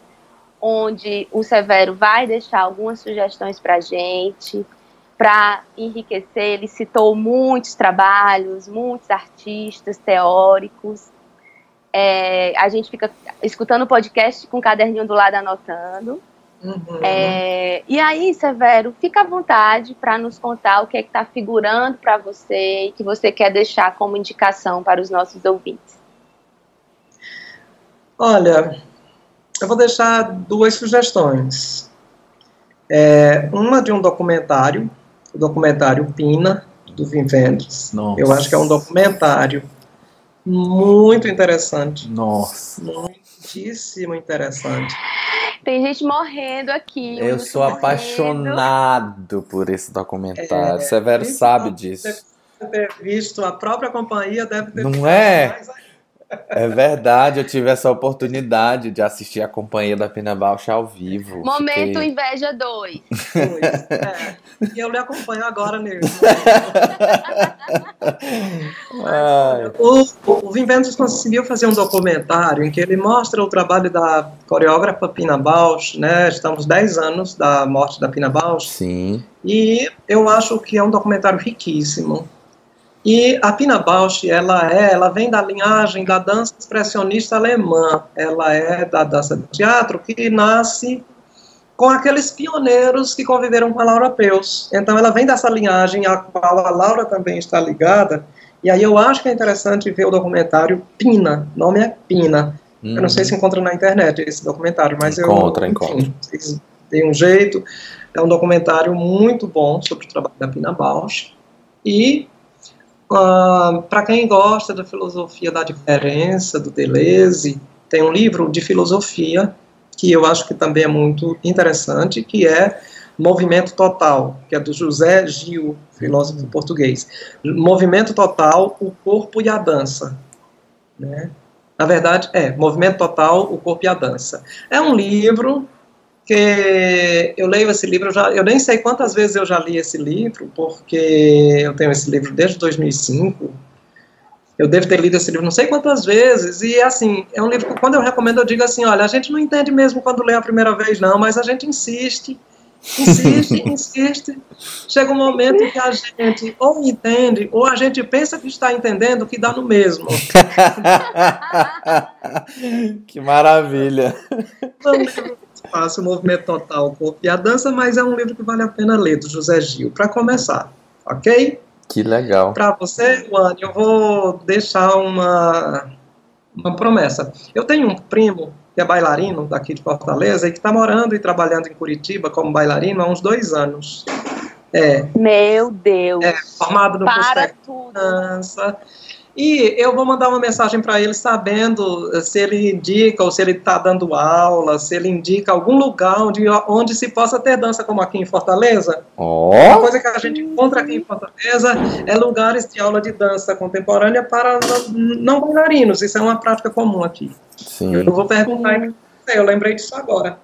onde o Severo vai deixar algumas sugestões para a gente, para enriquecer. Ele citou muitos trabalhos, muitos artistas teóricos. É, a gente fica escutando o podcast com o caderninho do lado anotando. Uhum. É, e aí, Severo, fica à vontade para nos contar o que é está figurando para você e que você quer deixar como indicação para os nossos ouvintes. Olha, eu vou deixar duas sugestões. É, uma de um documentário, o documentário Pina, do Vim Vendors. Eu acho que é um documentário muito interessante. Nossa. Muitíssimo interessante. Tem gente morrendo aqui. Eu sou morrendo. apaixonado por esse documentário. É, Severo sabe disso. Deve ter visto a própria companhia, deve ter Não é? Mais é verdade, eu tive essa oportunidade de assistir a companhia da Pina Bausch ao vivo. Momento Fiquei... Inveja 2. É. E eu lhe acompanho agora mesmo. o, o conseguiu fazer um documentário em que ele mostra o trabalho da coreógrafa Pina Bausch, né? Estamos 10 anos da morte da Pina Bausch. Sim. E eu acho que é um documentário riquíssimo e a Pina Bausch, ela é, ela vem da linhagem da dança expressionista alemã. Ela é da dança do teatro que nasce com aqueles pioneiros que conviveram com a Laura Peus. Então ela vem dessa linhagem a qual a Laura também está ligada. E aí eu acho que é interessante ver o documentário Pina. O nome é Pina. Hum. Eu não sei se encontra na internet esse documentário, mas encontra, eu encontra. Tem um jeito. É um documentário muito bom sobre o trabalho da Pina Bausch. E Uh, ah, Para quem gosta da filosofia da diferença, do Deleuze, tem um livro de filosofia que eu acho que também é muito interessante, que é Movimento Total, que é do José Gil, filósofo português. Movimento Total, o corpo e a dança. Né? Na verdade, é Movimento Total, o corpo e a dança. É um livro porque eu leio esse livro, eu, já, eu nem sei quantas vezes eu já li esse livro, porque eu tenho esse livro desde 2005, Eu devo ter lido esse livro não sei quantas vezes, e assim, é um livro que quando eu recomendo eu digo assim, olha, a gente não entende mesmo quando lê a primeira vez não, mas a gente insiste, insiste, insiste. Chega um momento que a gente ou entende, ou a gente pensa que está entendendo, que dá no mesmo. que maravilha. Fácil, o movimento total, o corpo e a dança, mas é um livro que vale a pena ler, do José Gil, para começar, ok? Que legal. Para você, Juan, eu vou deixar uma, uma promessa. Eu tenho um primo que é bailarino daqui de Fortaleza e que está morando e trabalhando em Curitiba como bailarino há uns dois anos. É. Meu Deus. É, formado no Para tudo. Dança. E eu vou mandar uma mensagem para ele sabendo se ele indica ou se ele está dando aula, se ele indica algum lugar onde, onde se possa ter dança, como aqui em Fortaleza. Oh. Uma coisa que a gente encontra aqui em Fortaleza é lugares de aula de dança contemporânea para não bailarinos. Isso é uma prática comum aqui. Sim. Eu vou perguntar, eu lembrei disso agora.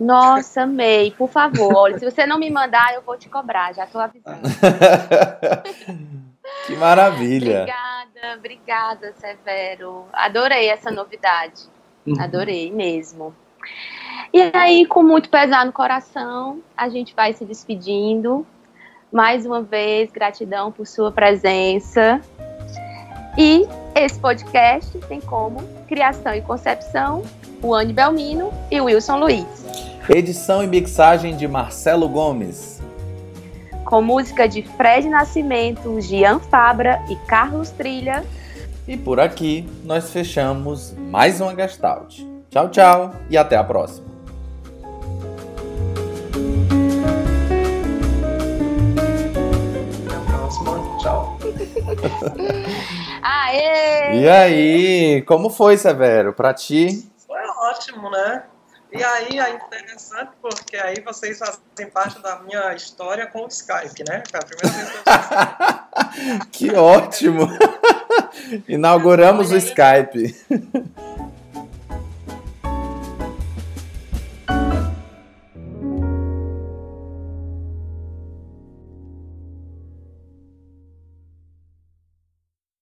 Nossa, amei. Por favor, olha, se você não me mandar, eu vou te cobrar. Já estou avisando. Que maravilha. Obrigada, obrigada, Severo. Adorei essa novidade. Uhum. Adorei mesmo. E aí, com muito pesar no coração, a gente vai se despedindo. Mais uma vez, gratidão por sua presença. E esse podcast tem como criação e concepção o Anne Belmino e o Wilson Luiz. Edição e mixagem de Marcelo Gomes com música de Fred Nascimento, Gian Fabra e Carlos Trilha. E por aqui nós fechamos mais uma Gestalt. Tchau, tchau e até a próxima. Até a próxima. Tchau. Aê! E aí, como foi, Severo, para ti? Foi ótimo, né? E aí é interessante porque aí vocês fazem parte da minha história com o Skype, né? Foi a primeira vez que eu Que ótimo! Inauguramos o Skype.